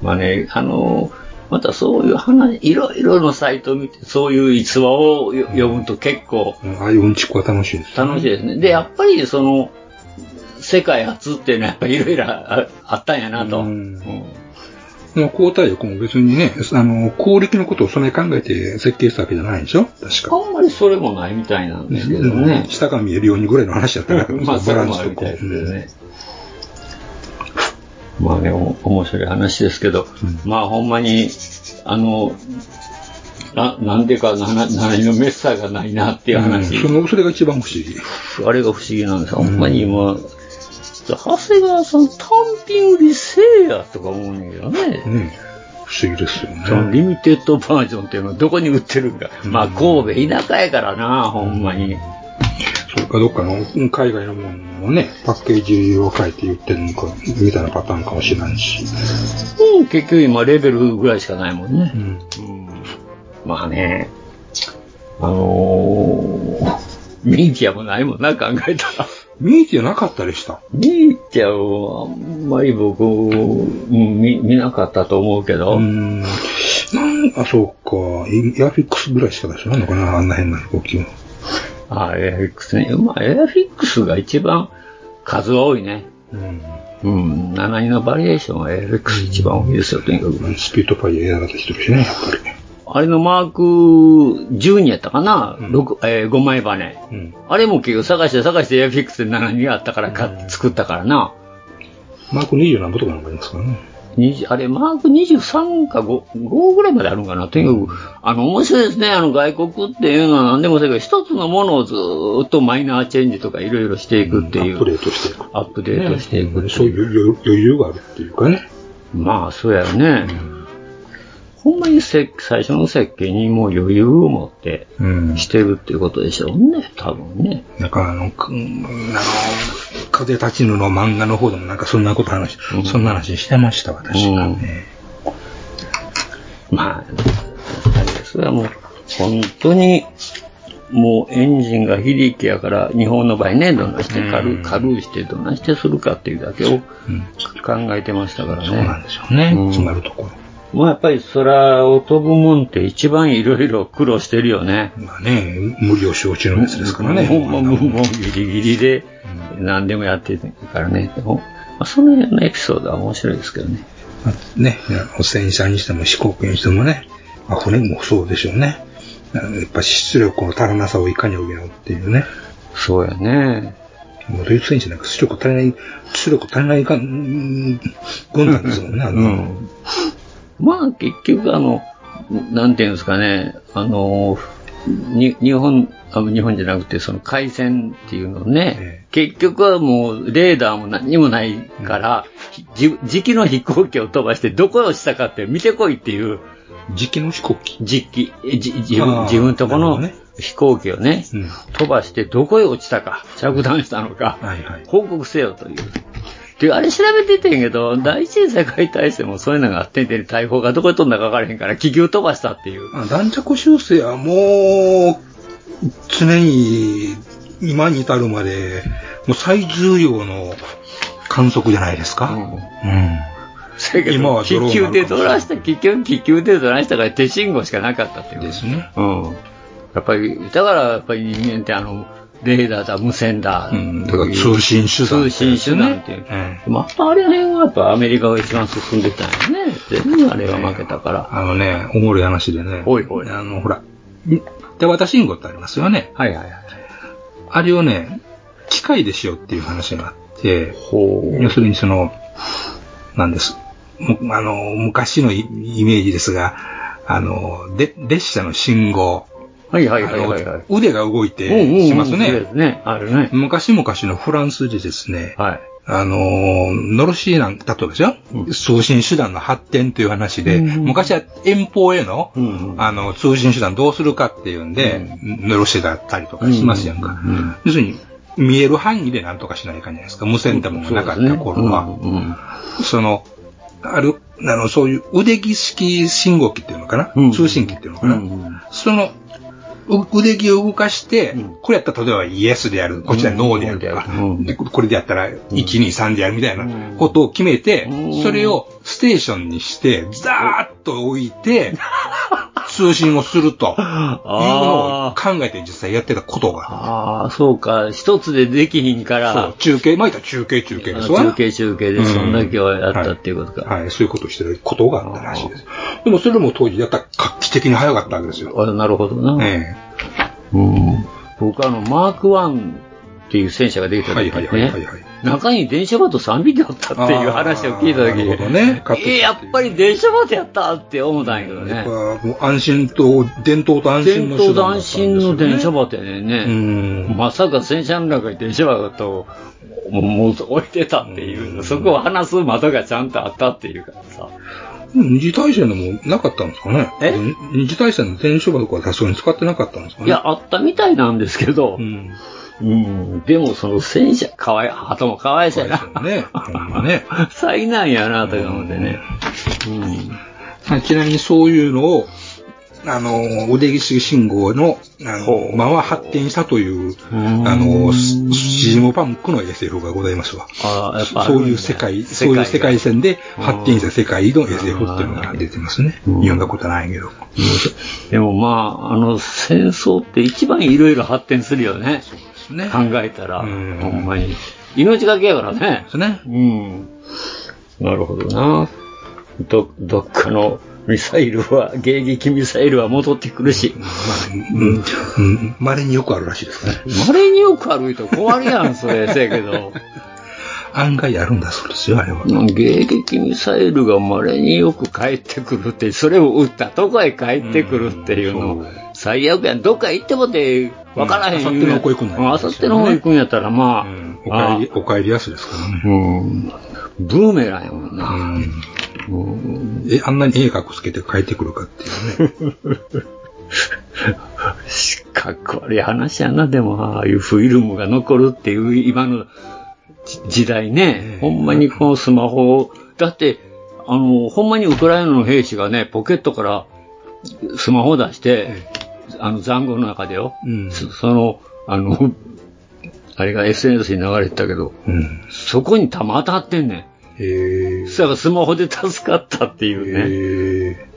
まあね、あのーまたそういう話、いろいろのサイトを見て、そういう逸話をよ読むと結構ああいううんちくは楽しいです。楽しいですね。で、やっぱりその、世界初っていうのはやっぱりいろいろああったんやなと。もう交代力も別にね、あの、攻撃のことをそんなに考えて設計したわけじゃないでしょ？確か。あんまりそれもないみたいなんですけどね。下が見えるようにぐらいの話だったから、<laughs> まあ、そバれランスとこもあるみたいですけどね。まあね、お面白い話ですけど、まあほんまに、あの、ななんでかな、な何のメッサーがないなっていう話。そのそれが一番不思議。あれが不思議なんですほんまに今、長谷川さん単品売りせえやとか思うねんけどね。ね不思議ですよね。そのリミテッドバージョンっていうのはどこに売ってるんか。まあ神戸田舎やからな、ほんまに。それかどっかのうん海外のものをね、パッケージを変えて言ってるのか、みたいなパターンかもしれないし。うん、結局今レベルぐらいしかないもんね。うんまあね、あのー、ミーティアもないもんな、考えたら。ミーティアなかったでした？ミーティアをあんまり僕、うん見見なかったと思うけど。なんあ、そうか。エアフィックスぐらいしか出してないのかな、あんな変な飛行機を。あエアフィックスね。まあ、エアフィックスが一番数は多いね。うん。7人のバリエーションはエアフィックス一番多いですよ、とにかく。スピードパイエア型してるしね、やっぱり。あれのマーク12やったかな、六えー、5枚羽、あれも結局探して探してエアフィックスで7人があったからか、作ったからな。マーク20何個とかなんかありますからね。20あれ、マーク23か 5, 5ぐらいまであるんかな。とにかく、あの、面白いですね。あの、外国っていうのは何でもそうやけど、一つのものをずーっとマイナーチェンジとかいろいろしていくっていう。アップデートしていく。アップデートしていくっていうそういう余裕があるっていうかね。まあ、そうやよね。ほんまにせ最初の設計にもう余裕を持ってしてるっていうことでしょうね、多分ね。なんかあの、あの、風立ちぬの漫画の方でもなんかそんなこと話、そんな話してました、私がね。まあ、それはもう、本当に、もうエンジンが非力やから、日本の場合ね、どんなして軽,、軽いしてどんなしてするかっていうだけを考えてましたからね。そうなんでしょうね、詰まるところ。もうやっぱり空を飛ぶもんって一番いろいろ苦労してるよね。まあね、無理を承知のやつですからね。ほんま、もうもうギリギリで何でもやってるからね。でも、まあ、その辺のエピソードは面白いですけどね。まあね、汚染車にしても四国にしてもね、まあ、骨もそうでしょうね。やっぱ出力の足らなさをいかに補うっていうね。そうやね。もうドイツ選手なんか出力足りない、出力足りないか、うん軍団ですもんね、あの。うんまあ結局あの、なんていうんですかね、あの、に日本、あ日本じゃなくてその海戦っていうのね、結局はもうレーダーも何にもないから、じ時期の飛行機を飛ばしてどこへ落ちたかって見てこいっていう。時期の飛行機。時期、じ自分自分とこの飛行機をね、飛ばしてどこへ落ちたか、着弾したのか、報告せよという。で、あれ調べててんけど、第一次世界大戦もそういうのがあってんて、大砲がどこへ飛んだか分からへんから、気球飛ばしたっていう。あ弾着修正はもう、常に、今に至るまで、もう最重要の観測じゃないですか。うん。そやけど今は気球でどらした、気球、気球でどらしたから手信号しかなかったっていう。ですね。うん。やっぱり、だからやっぱり人間ってあの、レーダーだ、無線だ。うんだから通信手段通信手段っていう。またあれ辺はやっぱアメリカが一番進んでたんよね。全部あれは負けたから。あのね、おもろい話でね。おいおい。あの、ほら、手渡し信号ってありますよね。はいはいはい。あれをね、機械でしようっていう話があって、要するにその、なんです。むあの、昔のイイメージですが、あの、で、列車の信号。はいはいはいはい腕が動いてうんうんうんしますね。そうですね。あるね。昔々のフランスでですね、はい。あのー、ノロシーなん、例えばですよ、通信手段の発展という話で、昔は遠方への、あの、通信手段どうするかっていうんで、ノロシだったりとかしますやんか。要するに、見える範囲で何とかしないかんじゃないですか。無線ってもなかった頃は。その、ある、あの、そういう腕木式信号機っていうのかな、通信機っていうのかな、その、う腕木を動かして、これやったら例えばイエスでやる、こっちはノーでやるとか、でこれでやったら1、2、3でやるみたいなことを決めて、それをステーションにして、ザーッと置いて、<laughs> 通信をすると <laughs> いうのを考えて実際やってたことが。ああ、そうか。一つでできひんから。そう中継、まあ言ったら中継中継ですわ中継中継でそんだけはやったっていうことか。はい、そういうことをしてることがあったらしいです。でもそれも当時やったら画期的に早かったわけですよ。あなるほどな。えうん。僕あの、マーク1っていう戦車ができた時にね、中に電車バト3匹おったっていう話を聞いた時なるほどね。えーやっぱり電車バトやったって思ったんやけどね。もう安心と、伝統と安心の手段伝統と安心の電車バトやね。まさか戦車の中に電車バトをもうもう置いてたっていう、そこを話す窓がちゃんとあったっていうからさ。二次大戦でもなかったんですかね。え？二次大戦の電書場とかはさすがに使ってなかったんですかね。いや、あったみたいなんですけど、うん、でもその戦車、かわい、鳩もかわいそうやな。ね。ほんまね。<laughs> 災難やな、とか思ってね。ちなみにそういうのを、あの、腕木式信号の、あの、まま発展したという、あの、スシジモパンクの SF がございますわ。あやっぱそういう世界、そういう世界線で発展した世界の SF っていうのが出てますね。読んだことないけど。でもまあ、あの、戦争って一番いろいろ発展するよね。考えたら、ほんまに。命がけやからね。ね。うん。なるほどな。ど、どっかのミサイルは、迎撃ミサイルは戻ってくるし。うん。うん。稀によくあるらしいですね。稀によくある人困るやん、それ、<laughs> せやけど。案外あるんだそうですよ、あれは。迎撃ミサイルが稀によく帰ってくるって、それを撃ったとこへ帰ってくるっていうの、最悪やん。どっか行ってもて、わからへん。あさっての方向行くんだあさっての方行くんやったら、まあ、お帰り、お帰りやすですからね。うん。ブーメランやもんな。え、あんなに絵格つけて帰ってくるかっていうね。かっこ悪い話やな、でも、ああいうフィルムが残るっていう今のじ時代ね、ほんまにこのスマホを、だって、あの、ほんまにウクライナの兵士がね、ポケットからスマホを出して、あの、残酷の中でよ、そその、あの、あれが SNS に流れてたけど、そこに弾当たってんねん。へそしたらスマホで助かったっていうね。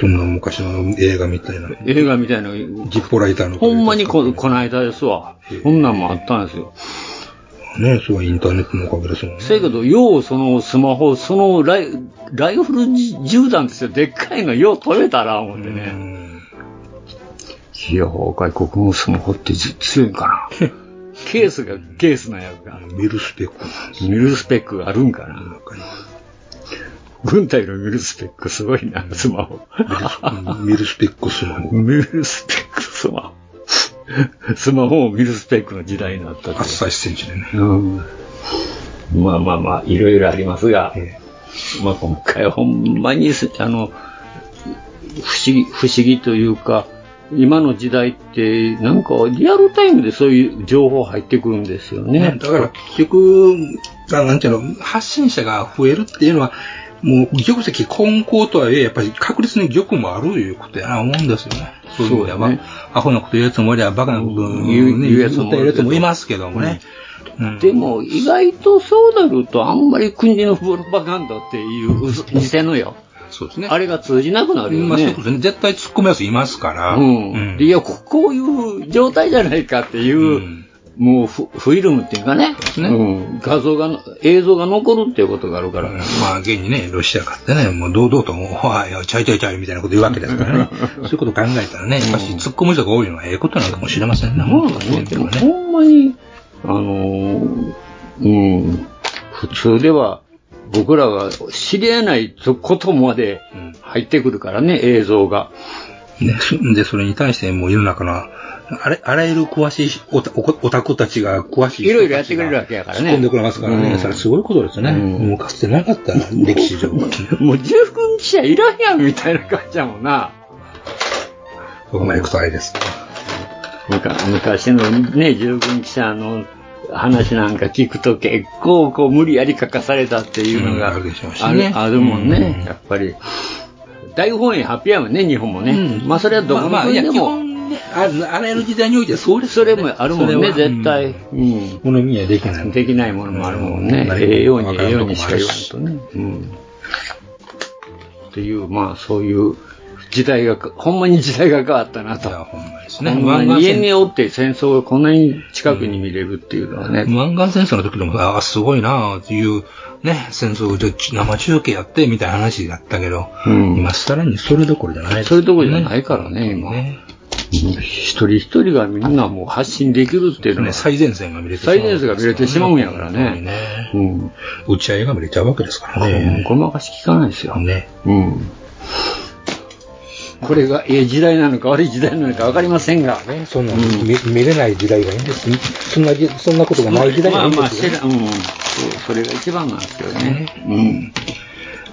そんな昔の映画みたいな。映画みたいな。ジッポライターの。ほんまにここの間ですわ。こんなんもあったんですよ。ねそれはインターネットのおかげですもんね。せやけど、ようそのスマホ、そのライライフル銃弾ですよ。でっかいのよう取れたら思ってね。いや、外国のスマホってじ強いんかな。<laughs> ケースがケースなんやか。ミルスペック。ミルスペックがあるんかな。軍隊のミルスペックすごいな、スマホ。ミルスペックスマホ。ミルスペックスマホ。<laughs> スマホもミルスペックの時代になった厚さ1センチでね。うん。まあまあまあ、いろいろありますが、まあ今回はほんまに、あの、不思議、不思議というか、今の時代って、なんかリアルタイムでそういう情報入ってくるんですよね。だから結局、あなんていうの、発信者が増えるっていうのは、もう玉石混交とはいえ、やっぱり確実に玉もあるいうことやな思うんですよね。そういう意味では、ねアホなこと言うやつもいれば、バカなこと言うね言うやつも言ったやつもいますけどもね。でも意外とそうなるとあんまり国のプロパガンダっていう嘘偽のよ。そうですね。あれが通じなくなるよね。まあそうですね。絶対突っ込むやついますから。うん。でいや、ここういう状態じゃないかっていう、もうフフィルムっていうかね、うん、画像が、映像が残るっていうことがあるから。まあ、現にね、ロシアがってね、もう堂々ともう、はい、ちゃいちゃいちゃいみたいなこと言うわけですからね。そういうこと考えたらね、やっぱし突っ込む人が多いのはええことなのかもしれませんね。本当にでもほんまに、あのーうん、普通では僕らが知り得ないことまで入ってくるからね、映像が。で、それに対してもう世の中の、あれ、あらゆる詳しいオタオタクたちが詳しい。いろいろやってくれるわけやからね突んでくれますからね。うんそれすごいことですよね。もうかつてなかった歴史上。もう十分記者いらんやんみたいな感じやもんな。そこまで行くとあれです。昔のね、従軍記者の話なんか聞くと結構こう無理やり書かされたっていうのがうんあるあねるあるもんね、やっぱり。大本営発表やもんね、日本もね。まあそれはどこのまあまあいや国でも。ああらゆる時代においてそうですそれもあるもんね、絶対。うん。物見はできない。できないものもあるもんね。うんええように、ええようにしか言わんとね。うん。っていう、まあそういう時代がか、ほんまに時代が変わったなと。ほんまですね。ほんまに家におって戦争がこんなに近くに見れるっていうのはね。湾岸戦争の時でも、ああ、すごいなあっていう、ね、戦争で生中継やってみたいな話だったけど、今さらにそれどころじゃないですそれどころじゃないからね、今。一人一人がみんなもう発信できるっていうのは、ね、最前線が見れてしまう最前線が見れてしまうんやからね。うん。打ち合いが見れちゃうわけですからね。ごまかし聞かないですよ。ね。うん。これがええ時代なのか悪い時代なのか分かりませんが。ね、そんな、見見れない時代がいいんです。そんなじ、そんなことがない時代がいいんまあまあ、ですよ、知らうん。そうそれが一番なんですけどね。うん。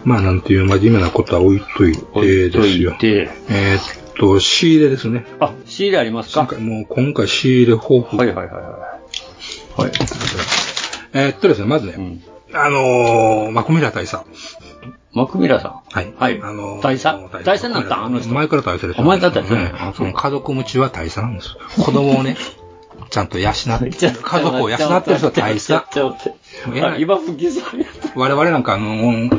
まあ、なんていう真面目なことは置いといてですよ。て。えーっと、仕入れですね。あ、仕入れありますか？もう今回仕入れ豊富。はいはいはいはい。はい。えーっとですね、まずね、あのー、マクミラ大佐。マクミラさんはい。はい。あのー、大佐？大佐になったんあの人。前から大佐ですよ。お前から大佐ね。その家族持ちは大佐なんです。子供をね、<laughs> ちゃんと養って、家族を養ってる人は大佐。あ今吹きそうや我々なんかあの、うん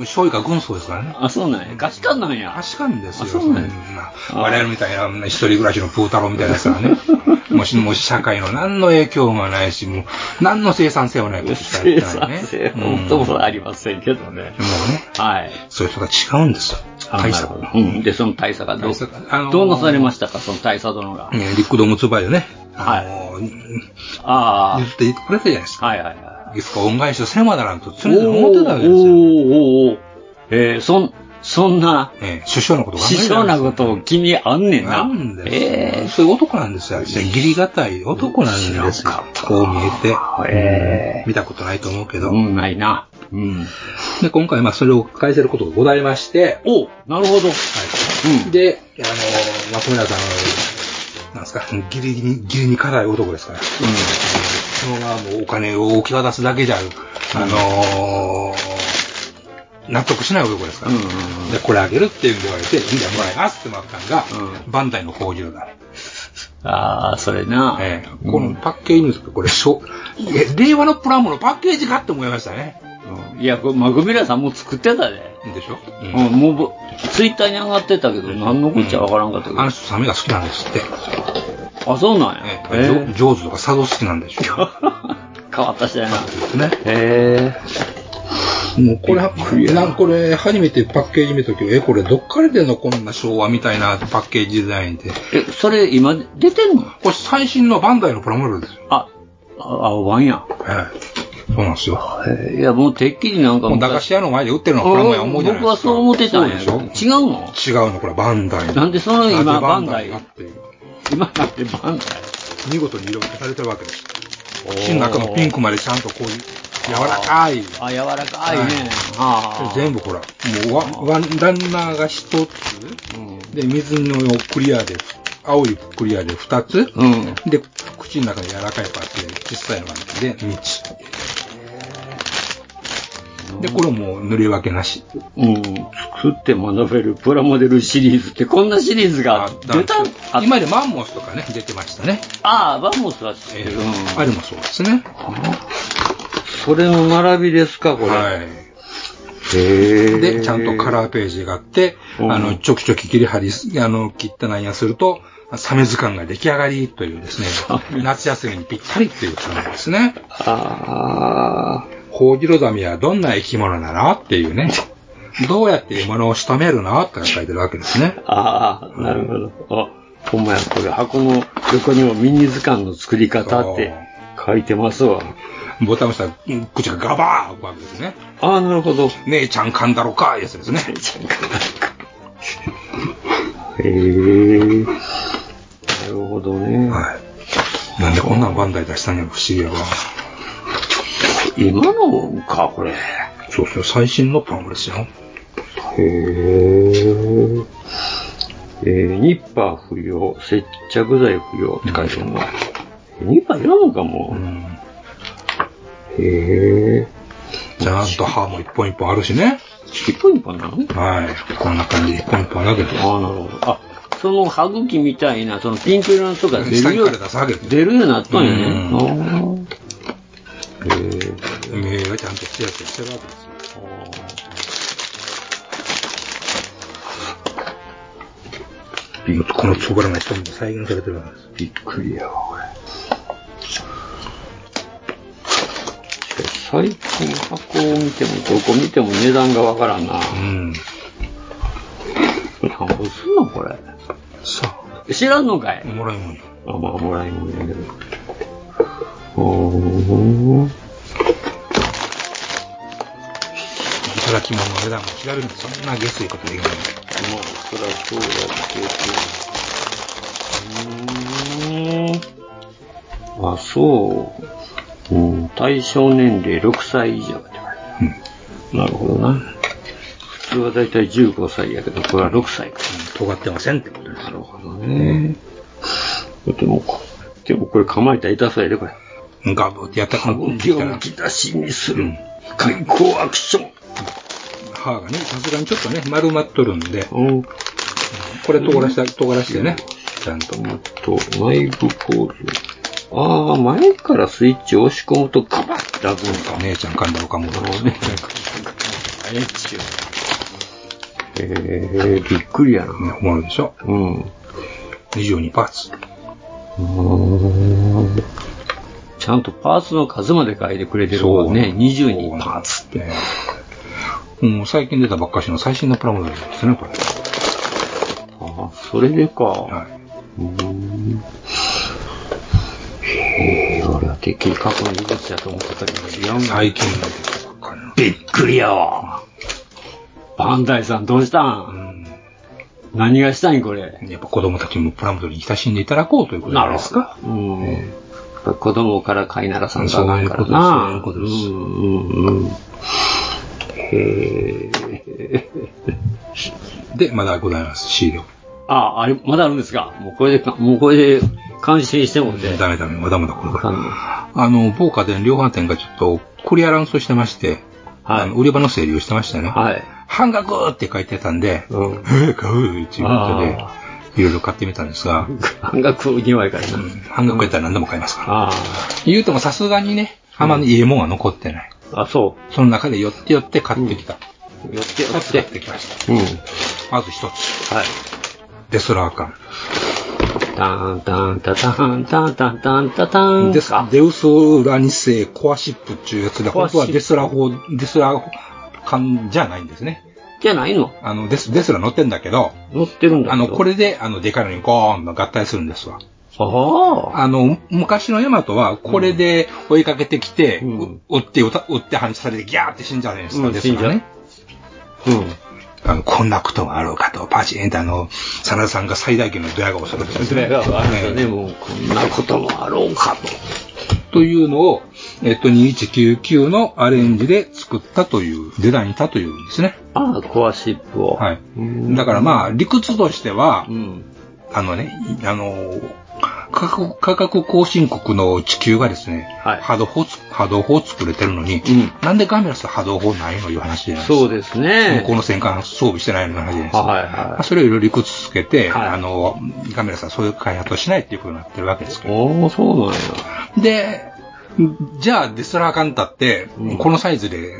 醤油が軍曹ですからね。あ、そうなんや。ガシカンなんや。ガシカンですよ。あそうなんな我々みたいな一人暮らしのプー太郎みたいなやつからね。<laughs> もし、もし社会の何の影響もないし、もう何の生産性もないことしかや生ってないね。産性、本当もありませんけどね。もうね、はい。そういう人が違うんですよ。大佐。うん。で、その大佐がどう、どうなされましたか、その大佐殿が。ね、リクドムツバイでね、はい。ああ。言って言ってくれたじゃないですか。はいはいはい。いつか恩返しをせねばならんと常々思ってたわけですよ。おーおーおーえー、そん、そんな、ええ、首相のことが師匠なことを気にあんねんな。なんですええそういう男なんですよ。義理がたい男なんですよ。こう見えて。え見たことないと思うけど。うん、ないな。うん。で、今回、まあ、それを返せることがございまして。おなるほど。はい。で、あの、松村さん、なんですか、義理に、義理に辛い男ですから。うん。そのままもうお金を置き渡すだけじゃ、あのー納得しない男ですから。で、これあげるって言われて、いいんだよ、もらいますってもらったのが、バンダイの工場だ。ああ、それな。ええこのパッケージですか、これ、しょ、え令和のプラモのパッケージかって思いましたね。いや、これ、マグミラさんもう作ってたで。でしょ？うん、もうぼ、ツイッターに上がってたけど、何のこっちゃわからんかったけど。あの人、サメが好きなんですって。あ、そうなんや。ええジョジョーズとか佐渡好きなんでしょ？<laughs> 変わった人やな。ね。へもうこれ、なんこれ、初めてパッケージ見た時え、これどっから出んのこんな昭和みたいなパッケージデザインで。え、それ今出てんの？これ最新のバンダイのプラモデルですよ。あ、あ青版や。はい。そうなんですよ。いや、もうてっきりなんかもう駄菓子屋の前で売ってるのはプラモや思うじゃないですか。僕はそう思ってたんや。でしょ？違うの？違うの、これバンダイ。なんでその今バンダイ？がっていう。今なってバンダイ見事に色付けされてるわけです。口の中のピンクまでちゃんとこういう柔らかい。あ、柔らかいね。は全部ほら、もうワワンランナーが一つ、で、水のクリアで、青いクリアで二つ、で、口の中で柔らかいパーツで小さいのがあって、三つ。で、これもう塗り分けなし。うん。作って学べるプラモデルシリーズってこんなシリーズが出た今までマンモスとかね、出てましたね。ああ、バンモスは知ってる。うんあれもそうですね。それの並びですか、これ。はい。へで、ちゃんとカラーページがあって、うんあの、ちょきちょき切り張り、あの、切ったなんやすると、サメ図鑑が出来上がりというですね、夏休みにぴったりっていう図鑑ですね。あホウジロザメはどんな生き物なのっていうね、どうやって獲物を仕留めるのって書いてるわけですね。ああ、なるほど。あ、ほんまや、これ箱の横にもミニ図鑑の作り方って書いてますわ。ボタンを押したら、うん口がガバー開くわけですね。ああ、なるほど。姉ちゃん噛んだろか、やつですね。へえ。なるほどね。はい。なんでこんなんバンダイ出したんやろ、不思議やわ。今のか、これ。そうそう、最新のパンフですよ。へえ。えー、ニッパー不要、接着剤不要って書いてるの。ニッパーいらんのかも。へえ。ちゃんと歯も一本一本あるしね。一本一本なの？はい。こんな感じで一本一本あるわけです。ああ、なるほど。あ、その歯茎みたいな、そのピンク色のとか出るよう出るようになったんやね。へえ。目がちゃんとツヤツヤしてるわけですよ。このつぶらな人も再現されてるわけです。びっくりやわ、これ。最近箱を見ても、どこ見ても値段がわからんな。うん。何ぼすんのこれ。さ知らんのかい？あ、もらいもんよ。あ、まあ、もらいもんやけど。おー。いただき物の値段も調べるんでそんな下水ことできない。まあ、そりゃそうだけど。うーん。あ、そう。うん、対象年齢6歳以上って書いてある。なるほどな。普通はだいたい15歳やけど、これは6歳か。尖ってませんってことです。なるほどね。でも、でもこれ構えたら痛そうやで、これ。ガブってやったら、歯茎をむき出しにする。開口アクション。歯がね、さすがにちょっとね、丸まっとるんで、うん。これ尖らして、尖らしてね、ちゃんと。と、内部構造。ああ、前からスイッチを押し込むとガバッて開くんか。姉ちゃん噛んだろかも。ね。<laughs> ええびっくりやな。ね、思うでしょ。うん。22パーツ。ちゃんとパーツの数まで書いてくれてるわね。22パーツって。もう最近出たばっかしの最新のプラモデルですね、これ。ああ、それでか。はい。うん。へえ、俺はてっきり過去の技術やと思ってたけど、違うんだ。最近のびっくりやわ。バンダイさんどうしたん、何がしたいんこれ？やっぱ子供たちもプラモデルに親しんでいただこうということじゃないですか。うん。子供から飼いならさんとそうあかんからいうことです。な。そういうことです。うんうんうん。へえ。で、まだございます、シール。あ、あれ、まだあるんですか？もうこれでか、もうこれで感心してもて。ダメダメ、まだまだこれから。あの、某家電量販店がちょっとクリアランスをしてまして、あの売り場の整理をしてましてね。はい。半額って書いてたんで、うん。<laughs> えー、買う？っていうことであ、いろいろ買ってみたんですが、半額2枚からな。半額やったら何でも買いますから。ああ。言うてもさすがにね、あんまりいいもんは残ってない。あ、そその中で寄って寄って買ってきた。う。寄って寄っ。買っててきました。うん。まず一つ。はい。デスラーカン。タンタンタタンタンタンタンタタン。デスデウスラニセコアシップっていうやつで、本当はデスラ法、デスラカンじゃないんですね。じゃないの？あの、デス、デスラ乗ってんだけど、乗ってるんだあの、これで、あの、でかいのにゴーンと合体するんですわ。ああ。あの、昔のヤマトは、これで追いかけてきて、う追って、追って反射されてギャーって死んじゃうじゃないですか、うんデスラね。うん。あの、こんなことがあろうかと、パチンってあの、真田さんが最大限のドヤ顔をするんですそれがあるよね、も <laughs> う、こんなこともあろうかと。というのを、えっと、2199のアレンジで作ったという、デザインしたというんですね。ああ、コアシップを。はい。だからまあ、理屈としては、うん。あのね、いあの、価格、価格更新国の地球がですね、波動砲つ、波動砲を作れてるのに、なんでガメラス波動砲ないのいう話じゃないですか。そうですね向こうの戦艦装備してないの話じゃないですか。はいはいまあそれをいろいろ理屈つけて、あの、ガメラスはそういう開発をしないっていうことになってるわけですけど。おおそうなんや。で、じゃあ、デスラーカンタって、このサイズで、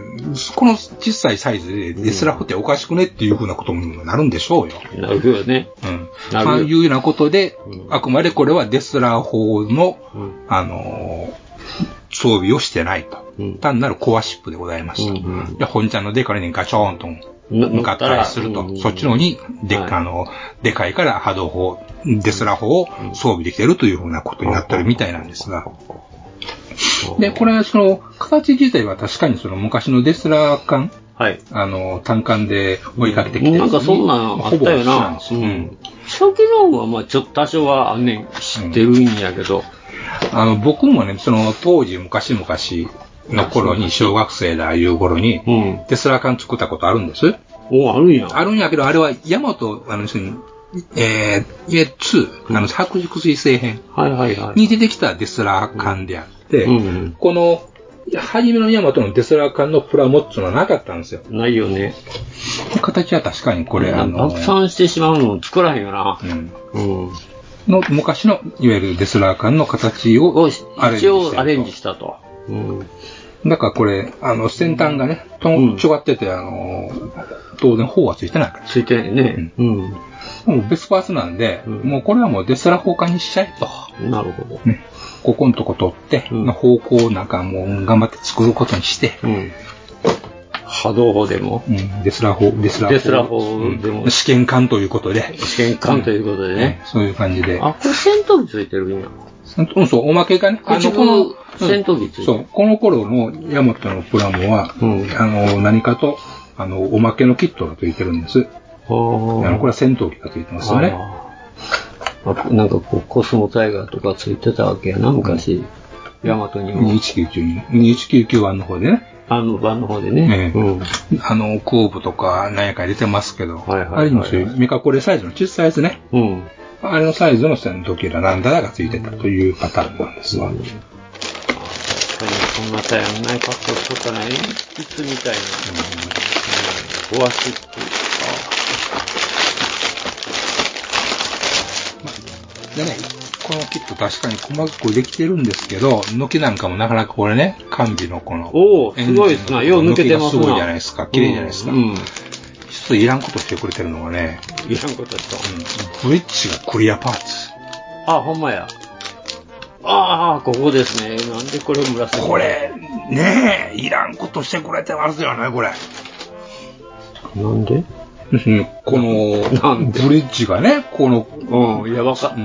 この小さいサイズでデスラフっておかしくねっていうふうなことになるんでしょうよ。なるよね。うん。そういうようなことで、あくまでこれはデスラー法の、あのー装備をしてないと。単なるコアシップでございました。で、本ちゃんのデカにガチョーンと向かったりすると、そっちの方に、であの、でかいから波動砲、デスラー砲を装備できてるというふうなことになってるみたいなんですが。で、これはその、形自体は確かにその昔のデスラー艦、はい。あの、単艦で追いかけてきて、なんかそんなんあったよな。うん初期のはまあちょっと多少はあんねん知ってるんやけど。あの、僕もね、その当時、昔々の頃に、小学生だいう頃に、テスラ缶作ったことあるんです？おあるんや。あるんやけど、あれは、ヤマト、あの、えー、え、2、あの、白熟水星編はいはいはい。に出てきたデスラー缶であって、この、初めのヤマトのデスラー缶のプラモッツのはなかったんですよ。ないよね。形は確かにこれ、あの、爆散してしまうのを作らへんよな。うん。の昔の、いわゆるデスラー缶の形をアレンジ一応してるアレンジしたと。だからこれ、あの、先端がね、とん、ちょがってて、あの、当然砲はついてないから。ついてないね。うん。もう別パーツなんで、もうこれはもうデスラ砲化にしちゃえと。なるほど。ね。ここのとこ取って、の方向をなんかもう頑張って作ることにして、波動砲でも、うん、デスラ砲、デスラデスラ砲でもうん試験管ということで。試験管ということでね。そういう感じで。あ、これ戦闘機ついてるんや。うん、そう、おまけがね、あの、この、戦闘機ついてる。そう、この頃のヤマトのプラモは、あの、何かと、あの、おまけのキットがついてるんです。あの、これは戦闘機がついてますよね。あなんかこう、コスモタイガーとかついてたわけやな、昔。ヤマトにも。2199に、2199案の方でね。あの版の方でね。ええあの、後部とか何やか入れてますけど、あれにもそういうメカコレサイズの小さいやつね。うん。あれのサイズの戦闘機だなんだらがついてたというパターンなんですわ。確かにこんなたやんない格好しとったな、鉛筆みたいな。うん。ゴアシップでね、このキット確かに細かくできてるんですけど、抜きなんかもなかなかこれね、完備のこの、おおすごいっすな。よう抜けてますな。すごいじゃないですか。綺麗じゃないですか。うん。一ついらんことしてくれてるのがね、いらんことした。ブリッジがクリアパーツ。あ、ほんまや。ああ、ここですね。なんでこれ紫？これ、ねえ、いらんことしてくれてますよね、これ。なんで？<laughs> この、ブリッジがね、この、うん、やばか、う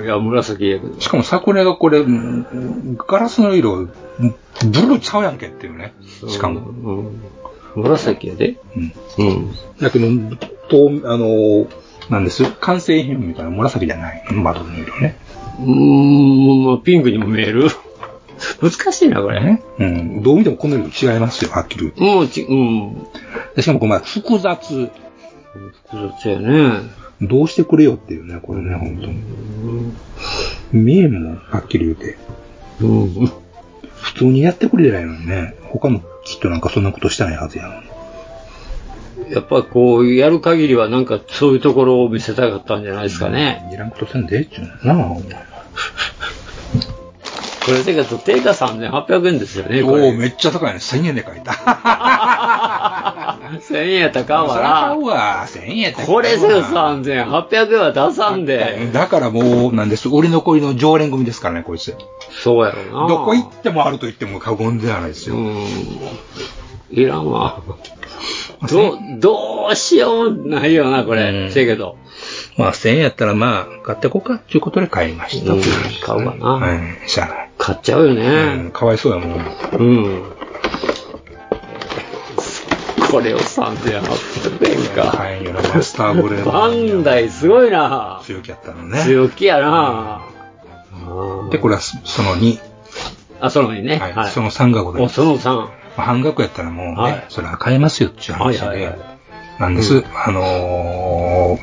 ん、いや、紫やけど。しかもさ、これがこれ、うんガラスの色、ブルーちゃうやんけっていうね。しかも。紫やで。うん。うん。だけど、と、あの、なんです？完成品みたいな紫じゃない。窓の色ね。うーん、まあピンクにも見える。<laughs> 難しいな、これ。ね。うん。どう見てもこの色違いますよ、はっきり言ううん、ち、うん。でしかもまあ複雑。複雑やね。どうしてくれよっていうね、これね、本当に。見えんもん、はっきり言うて。うん。普通にやってくれりゃいいのにね。他のきっとなんかそんなことしてないはずやのに。やっぱこう、やる限りはなんかそういうところを見せたかったんじゃないですかね。いらんことせんでええっちゅうのなあこれ、てか、定価3800円ですよね、こおおれ。めっちゃ高いね。1000円で書いた。<laughs> <laughs> 1000円やったかんそりゃ買わうわ。1000円やったな。らこれで3800円は出さんで。だからもう、なんです。売り残りの常連組ですからね、こいつ。そうやろな。どこ行ってもあると言っても過言ではないですよ。いらんわ。どう、どうしようもないよな、これ。せやけど。まあ、1000円やったらまあ、買ってこうか、っていうことで買いました。うん買うわなはい、しゃあない。買っちゃうよね。うん、かわいそうやもん。うん。これを3800円か。買えんよな、マスターブレード。バンダイすごいな。強気やったのね。強気やな。で、これはそその2。あ、そのにね。はい。その3がございお、ます。その3。まあ半額やったらもうね、はいそれは買えますよっていう話で、はいはいはいなんです。うんあの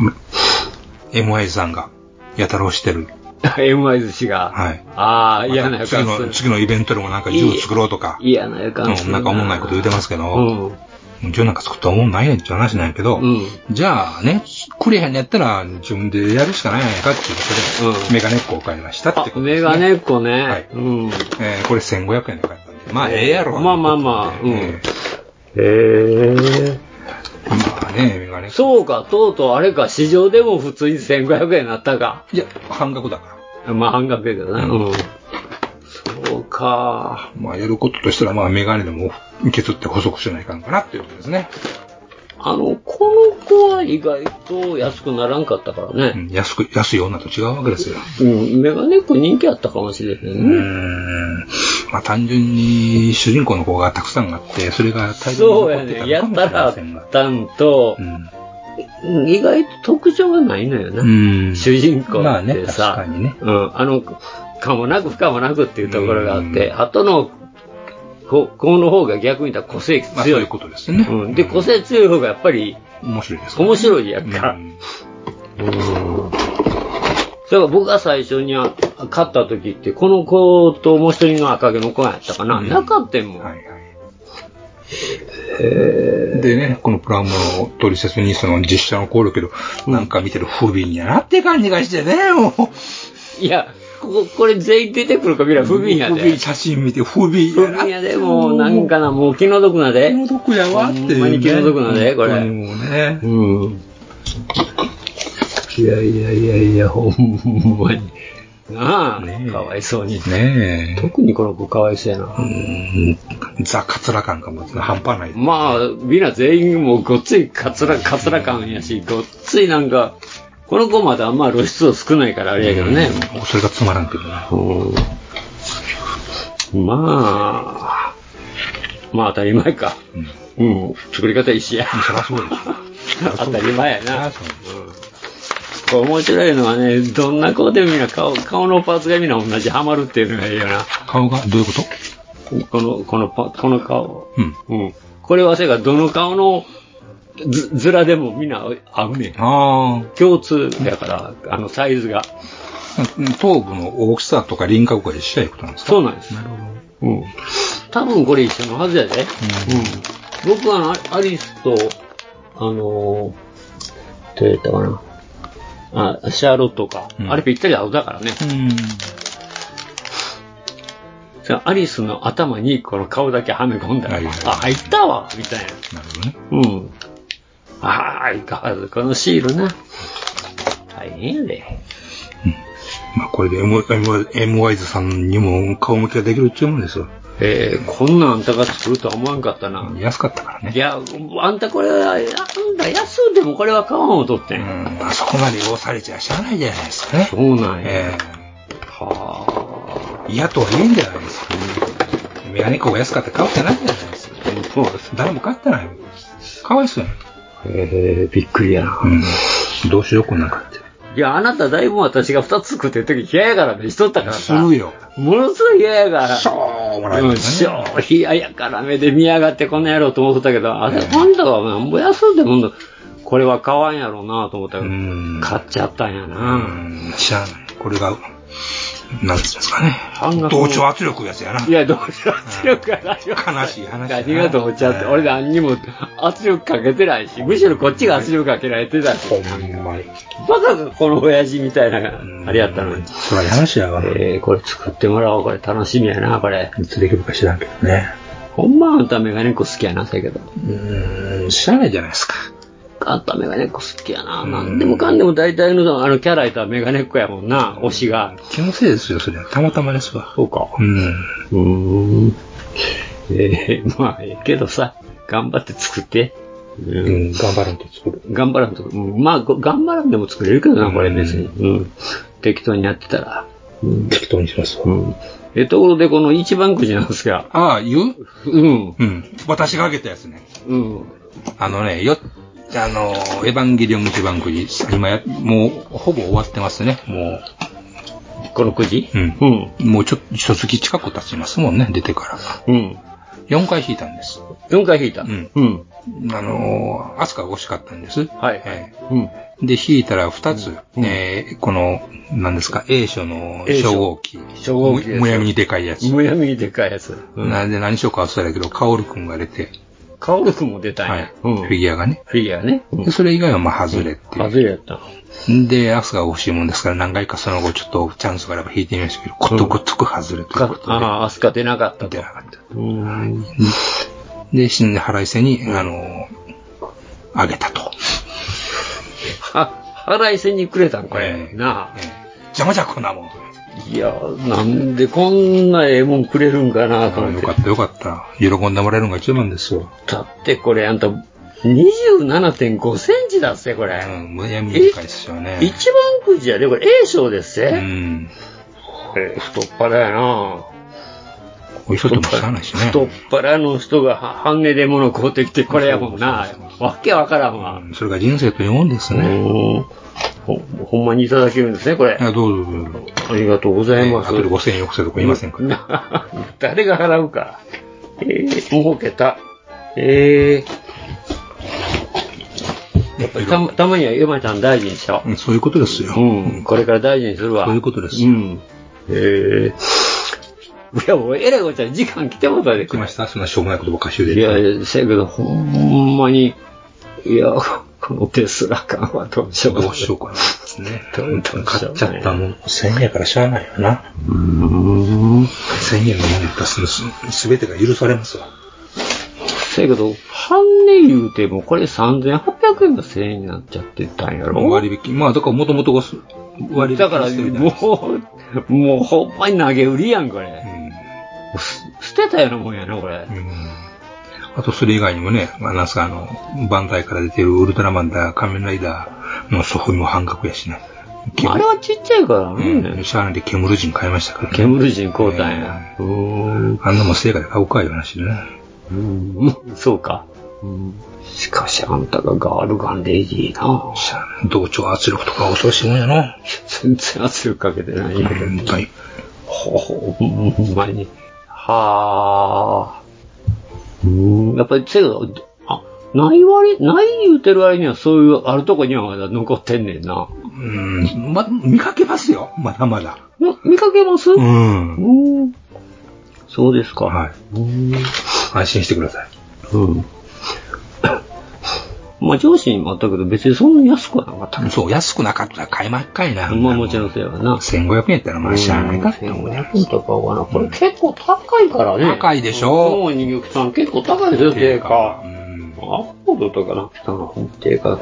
ー、MY さんがやたら押してる。MI 寿司が。はい。ああ、嫌な予次の、感する。次のイベントでもなんか銃作ろうとか、嫌な予感する。うんなんか思んないこと言うてますけど、うん。銃なんか作ったら思んないねんって話なんやけど、じゃあね、くれへんのやったら、自分でやるしかないんやないかっていうことで、メガネっ子を買いましたってことですね。メガネっ子ね。はい。うん。えーこれ1500円で買ったんで。まあ、ええやろ。まあまあまあ、うん。えへえ。まあね、メガネ。そうか、とうとうあれか、市場でも普通に1500円になったか。いや、半額だから。まあ半額やけどね。うん。そうか。まあ、やることとしたら、まあ、メガネでも削って補足しないかんかなっていうことですね。あの、この子は意外と安くならんかったからね。安く、安い女と違うわけですよ。うん、メガネっ子人気あったかもしれへんうーね。ん。まあ、単純に主人公の子がたくさんあって、それが大量にそうや残ってたね。やのかもしれったらあっませんが。たんと、意外と特徴がないのよな。ん主人公まあねってさ、確かにねうん、あの、かもなく不可もなくっていうところがあって、後の子子の方が逆に言ったら個性強い。まあ、そういうことですね。うん、で、個性強い方がやっぱり面白いです面白いやんか。うん。だから僕が最初にあ買った時って、この子ともう一人の赤毛の子やったかな。なかったもん。でね、このプラモのトリセツにその実写のコールけど、なんか見てる不憫やなって感じがしてね、もう。いや、ここ、これ全員出てくるか見ら不憫やで。不憫写真見て不憫やな。不憫やで、もうなんかな、もう気の毒なで。気の毒やわっていうねほんまに気の毒なで、これ。もうね。うん。いやいやいやいや、ほんまに。なあ、かわいそうに。ねえ。特にこの子かわいそうやな。ザ・カツラ感がもう半端ない。まあ、みんな全員もうごっついカツラ、カツラ感やし、ごっついなんか、この子まだあんま露出度少ないからあれやけどね。それがつまらんけどね。まあ、まあ当たり前か。うん、作り方一緒や。そりゃそうで <laughs> 当たり前やな。これ面白いのはね、どんな子でもみんな顔、顔のパーツがみんな同じハマるっていうのがいいよな。顔が？どういうこと？この、このパ、この顔。うん。うん。これはせやからどの顔のず、ずらでもみんな合うねん。あ共通やから、あの、サイズが。あ。頭部の大きさとか輪郭が一緒やいうことなんですか？そうなんです。なるほど。うん。多分これ一緒のはずやで。うん。僕はあのアリスと、あのー、どうやったかな。あ、シャーロットか。あれぴったり合うだからね。さアリスの頭にこの顔だけはめ込んだら、あ、入ったわみたいな。なるほどね。うん。ああ、相変わらずこのシールな。大変やで。まあ、これで M、M、M ワイズさんにも顔向きができるっていうもんですよ。えー、こんなんあんたが作るとは思わんかったな。安かったからね。いや、あんたこれは、あんた安うでもこれは買わんを取ってん。まあ、そこまで要されちゃしゃあないじゃないですかね。そうなんや。えはえ嫌とは言えんじゃないですか。メガネっ子が安かったら買うってないじゃないですか。そうです。誰も買ってない。かわいそうやん。えー、びっくりやな。うん。どうしようこんなんかって。いや、あなただいぶ私が二つ作ってる時嫌やから目しとったからさ。するよ。ものすごい嫌やから。しょうもないねしょう、嫌やから目で見やがってこんなやろうと思ってたけど、あれ、あんたはなんぼ安うでもんだこれは買わんやろうなと思ったけど、買っちゃったんやな。しゃあない。これが、なんですかね。同調圧力やつやな。いや、同調圧力がないよ。悲しい話。何が同調って、俺何にも圧力かけてないし、むしろこっちが圧力かけられてたし。ほんまに。バカがこの親父みたいな、あれやったのに。そら話やわ。えー、これ作ってもらおう。これ楽しみやな、これ。いつできるか知らんけどね。ほんまあんたメガネっ子好きやな、だけど。うーん、知らないじゃないですか。あんたメガネっ子好きやな。なんでもかんでも大体のあのキャラいたらメガネっ子やもんな、推しが。気のせいですよ、それは。たまたまですわ。そうか。うん。うーん。えー、まあ、ええけどさ、頑張って作って。うん、頑張らんと作る。頑張らんと、うん、まあ、ご頑張らんでも作れるけどな、これ別に。うん。適当にやってたら。うん。適当にしますわ。うん。え、ところでこの一番くじなんですが。ああ、言う？うん。うん。私があげたやつね。うん。あのね、よ、あの、エヴァンゲリオン一番くじ、今や、もう、ほぼ終わってますね、もこのくじう。うん。もうちょっと、一月近く経ちますもんね、出てから。うん。4回引いたんです。4回引いた？うん。うん。あのー、アスカが欲しかったんです。はい。えうん。えで、引いたら2つ、えーこの、何ですか、A 書の初号機。初号機むやみにでかいやつ。むやみにでかいやつ。うんなんで何しようか忘れたけど、カオルくんが出て、カオルも出たんや。うん。フィギュアがね。フィギュアね。でそれ以外はまあ外れっていう。外れやった。で、アスカが欲しいもんですから何回かその後ちょっとチャンスがあれば引いてみましたけど、ことごとく外れということで。ああ、アスカ出なかったと。出なかった。で、死んで腹いせに、あの、あげたと。は、払いせにくれたんこれ。なあ。邪魔じゃこんなもん。いや、なんでこんなええもんくれるんかなと思って。よかったよかった。喜んでもらえるのが一番ですよ。だってこれあんた、27.5センチだっせ、これ。うん、むやみ短いですよね。一番くじやで、これ A 賞ですせ。うん。え太っ腹やなこういう人ともしゃあないしね。太っ腹の人がは半値で物買うてきてこれやもんな。わけわからんわ。それが人生というもんですね。ほほんまにいただけるんですね、これ。いや、どうぞどうぞ。ありがとうございます。後で5000円よこせとか言いませんから。<laughs> 誰が払うか。えー、儲けた。えー、やっぱりたたまには山ちゃん大事にしよう。うんそういうことですよ。うん、これから大事にするわ。そういうことです。うん。えー。いや、もう、えらいことは時間来てもたで。来ましたそんなしょうもないことばっかしで。いや、いやせやけど、ほんまに、いや、このテスラ感はどうしようどうしようかな。ね。どうど買っちゃったもん。1000円やからしゃあないよな。うん。1000円のもの出すすべてが許されますわ。せやけど、半値言うても、これ3800円が1000円になっちゃってたんやろ？割引。まあ、だからもともとがす割引だから、もう、もうほんまに投げ売りやん、これ。す捨てたようなもんやな、これ。あと、それ以外にもね、まあ、なんすか、あの、バンダイから出てるウルトラマンだ、仮面ライダーのソフビも半額やしね。あれはちっちゃいからね。うん。シャーナで煙人買いましたからね。煙人買うたんや。うーん。あんなもん成果で買うかいう話でね。うん。そうか。うん。しかし、あんたがガールガンレイジーな。同調圧力とか恐ろしいもんやな。全然圧力かけてないんやけど。本当に。ほほんまに。はあ。うん。やっぱり、せやあ、ない割、ない言うてる割にはそういう、あるとこにはまだ残ってんねんな。うん。ま、見かけますよ。まだまだ。見かけます？うん。うん。そうですか。はい。うん。安心してください。うん。まあ上司にもあったけど、別にそんなに安くはなかったね。そう、安くなかったら買いまっかいな。まあもちろんそうやわな。1500円やったらまあしゃあないかって思うね。1500円とかはな、これ結構高いからね。高いでしょもう人形さん結構高いですよ、定価。アップルとかなくたの、定価。う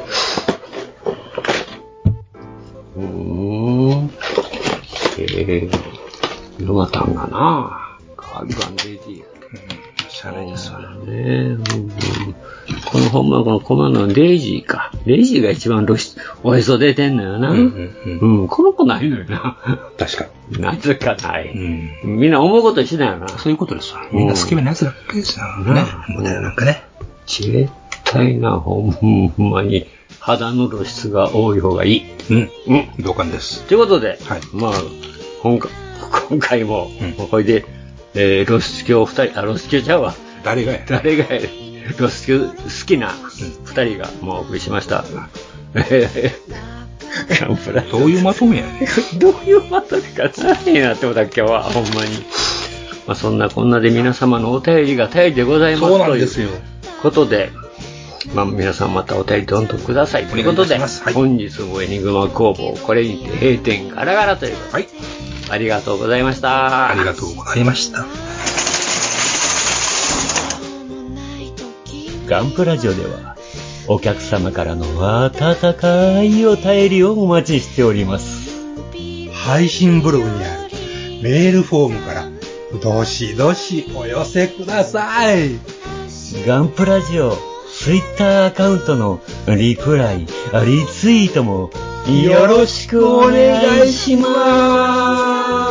ーん。えー、ヨナタンがな、ガールガンレディー。しゃあないですわ。ねうんこのほんまこのコマのレイジーか。レイジーが一番露出、おへそ出てんのよな。うんこの子ないのよな。確かなぜかない。に。みんな思うことしないよな。そういうことですわ。みんな好きなやつだけですよ。ね。モデルなんかね。絶対な、ほんまに、肌の露出が多い方がいい。うん。うん。同感です。ということで、まあ、今回、今回も、これで、えー、露出狂二人、あ、露出狂ちゃうわ。誰がや誰がや好きな二人が、もうお送りしました。<laughs> どういうまとめやね <laughs> どういうまとめか何になってもだ、今日は、ほんまに。まあ、そんなこんなで皆様のお便りが頼りでございますということで、まあ、皆さんまたお便りどんどんください。ということで、本日もエニグマ工房、これにて閉店ガラガラということで、ありがとうございました。ありがとうございました。ガンプラジオでは、お客様からの温かいお便りをお待ちしております。配信ブログにあるメールフォームから、どしどしお寄せください。ガンプラジオ、ツイッターアカウントのリプライ、リツイートもよろしくお願いします。